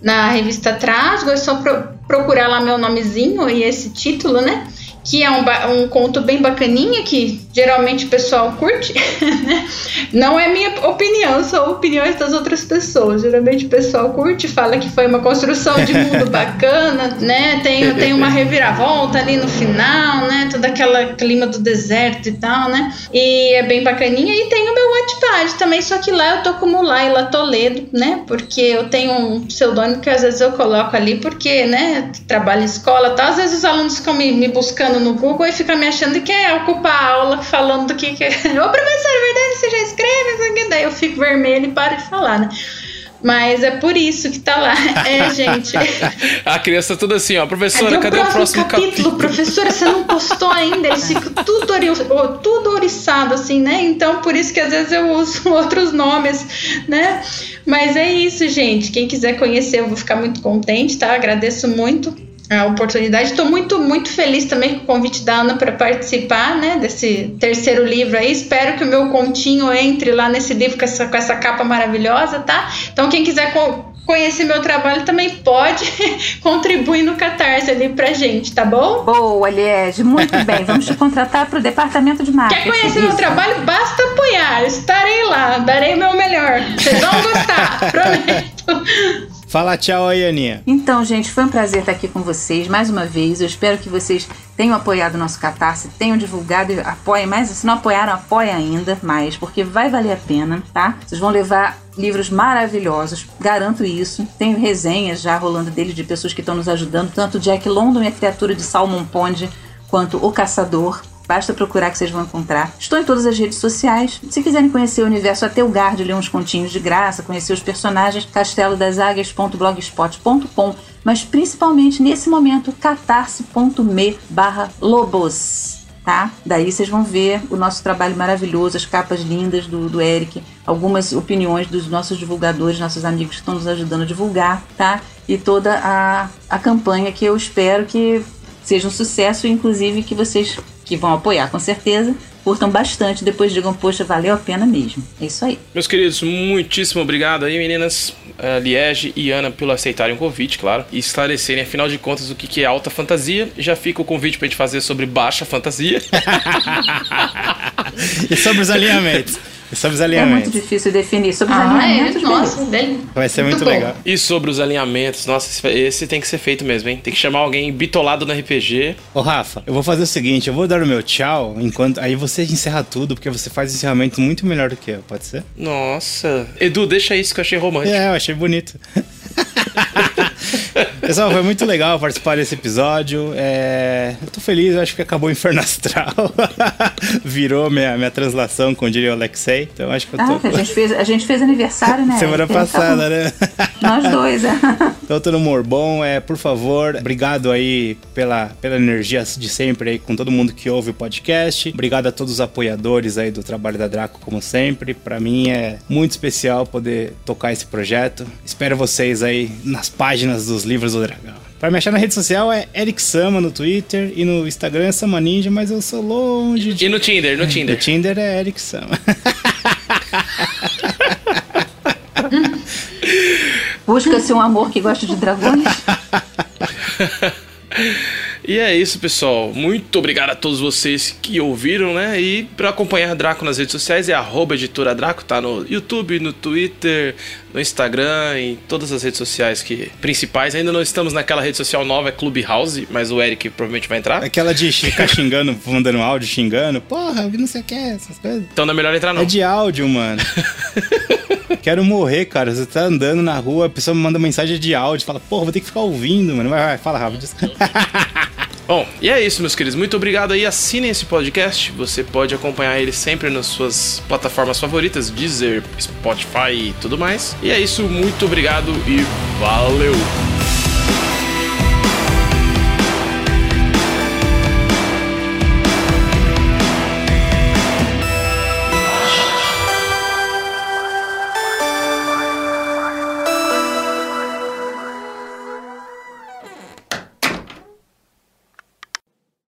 S4: na revista Trasgo, é só pro, procurar lá meu nomezinho e esse título, né? Que é um, um conto bem bacaninha, que geralmente o pessoal curte, [LAUGHS] né? Não é minha opinião, são opiniões das outras pessoas. Geralmente o pessoal curte, fala que foi uma construção de mundo [LAUGHS] bacana, né? Tem, tem uma reviravolta ali no final, né? Todo aquele clima do deserto e tal, né? E é bem bacaninha. E tem o meu Wattpad também, só que lá eu tô como Laila Toledo, né? Porque eu tenho um pseudônimo que às vezes eu coloco ali, porque, né? Trabalho em escola, tá? Às vezes os alunos ficam me, me buscando no Google e fica me achando que é ocupar a aula falando do que que. [LAUGHS] Ô professor, é verdade, você já escreve? Daí eu fico vermelho e paro de falar, né? Mas é por isso que tá lá. [LAUGHS] É, gente.
S1: a criança toda assim, ó, professora, cadê, cadê o próximo,
S4: o próximo capítulo? capítulo? Professora, você não postou ainda? Eles ficam tudo, ori tudo oriçado, assim, né? Então, por isso que às vezes eu uso [LAUGHS] outros nomes, né? Mas é isso, gente. Quem quiser conhecer, eu vou ficar muito contente, tá? Agradeço muito a oportunidade. Estou muito, muito feliz também com o convite da Ana para participar né, desse terceiro livro aí. Espero que o meu continho entre lá nesse livro com essa, com essa capa maravilhosa, tá? Então, quem quiser co conhecer meu trabalho também pode [LAUGHS] contribuir no Catarse ali pra gente, tá bom?
S3: Boa, Liege, muito [LAUGHS] bem. Vamos te contratar pro departamento de marketing.
S4: Quer conhecer meu trabalho? Basta apoiar. Estarei lá, darei o meu melhor. Vocês vão gostar, [LAUGHS] prometo.
S2: Fala tchau aí, Aninha.
S3: Então, gente, foi um prazer estar aqui com vocês mais uma vez. Eu espero que vocês tenham apoiado o nosso Catarse, tenham divulgado e apoiem mais. Se não apoiaram, apoiem ainda mais, porque vai valer a pena, tá? Vocês vão levar livros maravilhosos, garanto isso. Tenho resenhas já rolando dele de pessoas que estão nos ajudando, tanto Jack London e a criatura de Salmon Pond, quanto O Caçador. Basta procurar que vocês vão encontrar. Estou em todas as redes sociais. Se quiserem conhecer o universo até o Gard, ler uns continhos de graça, conhecer os personagens, castelodaságuias.blogspot.com, mas principalmente nesse momento, catarse.me barra lobos. Tá? Daí vocês vão ver o nosso trabalho maravilhoso, as capas lindas do, do Eric, algumas opiniões dos nossos divulgadores, nossos amigos que estão nos ajudando a divulgar, tá? E toda a, a campanha que eu espero que seja um sucesso, inclusive que vocês que vão apoiar com certeza, curtam bastante, depois digam, poxa, valeu a pena mesmo. É isso aí.
S1: Meus queridos, muitíssimo obrigado aí, meninas, uh, Liege e Ana, pelo aceitarem o convite, claro, e esclarecerem, afinal de contas, o que é alta fantasia. Já fica o convite pra gente fazer sobre baixa fantasia. [LAUGHS]
S2: e sobre os alinhamentos. Sobre os alinhamentos.
S3: É muito difícil definir. Sobre os ah, alinhamentos,
S4: é? Nossa, dele.
S2: Vai ser muito, muito legal.
S1: E sobre os alinhamentos, nossa, esse tem que ser feito mesmo, hein? Tem que chamar alguém bitolado no RPG.
S2: Ô, Rafa, eu vou fazer o seguinte: eu vou dar o meu tchau, enquanto. Aí você encerra tudo, porque você faz o encerramento muito melhor do que eu, pode ser?
S1: Nossa. Edu, deixa isso que eu achei romântico.
S2: É, eu achei bonito. [LAUGHS] Pessoal, foi muito legal participar desse episódio. É... Eu tô feliz, eu acho que acabou o Inferno [LAUGHS] Astral. Virou minha, minha translação, como diria o Alexei. Então acho que eu tô.
S3: Ah, a, gente fez, a gente fez aniversário, né?
S2: Semana passada, né?
S3: Nós dois, é. [LAUGHS]
S2: Então, todo humor bom. É, por favor, obrigado aí pela, pela energia de sempre aí com todo mundo que ouve o podcast. Obrigado a todos os apoiadores aí do trabalho da Draco, como sempre. Para mim é muito especial poder tocar esse projeto. Espero vocês aí nas páginas dos livros do Dragão. Para me achar na rede social é Eric Sama no Twitter e no Instagram é Sama Ninja, mas eu sou longe de...
S1: E no Tinder, no Tinder.
S2: No Tinder é Eric Sama. [LAUGHS]
S3: Busca-se um amor que gosta de dragões. [LAUGHS]
S1: E é isso, pessoal. Muito obrigado a todos vocês que ouviram, né? E para acompanhar a Draco nas redes sociais é arroba editora Draco, tá no YouTube, no Twitter, no Instagram, em todas as redes sociais que principais. Ainda não estamos naquela rede social nova, é Clubhouse, mas o Eric provavelmente vai entrar.
S2: Aquela de ficar xingando, [LAUGHS] mandando áudio, xingando. Porra, não sei o que, essas coisas.
S1: Então não é melhor entrar não.
S2: É de áudio, mano. [LAUGHS] Quero morrer, cara. Você tá andando na rua, a pessoa me manda mensagem de áudio, fala, porra, vou ter que ficar ouvindo, mano. Vai, vai, fala rápido. [LAUGHS]
S1: Bom, e é isso, meus queridos. Muito obrigado aí. Assinem esse podcast. Você pode acompanhar ele sempre nas suas plataformas favoritas, Deezer, Spotify e tudo mais. E é isso. Muito obrigado e valeu!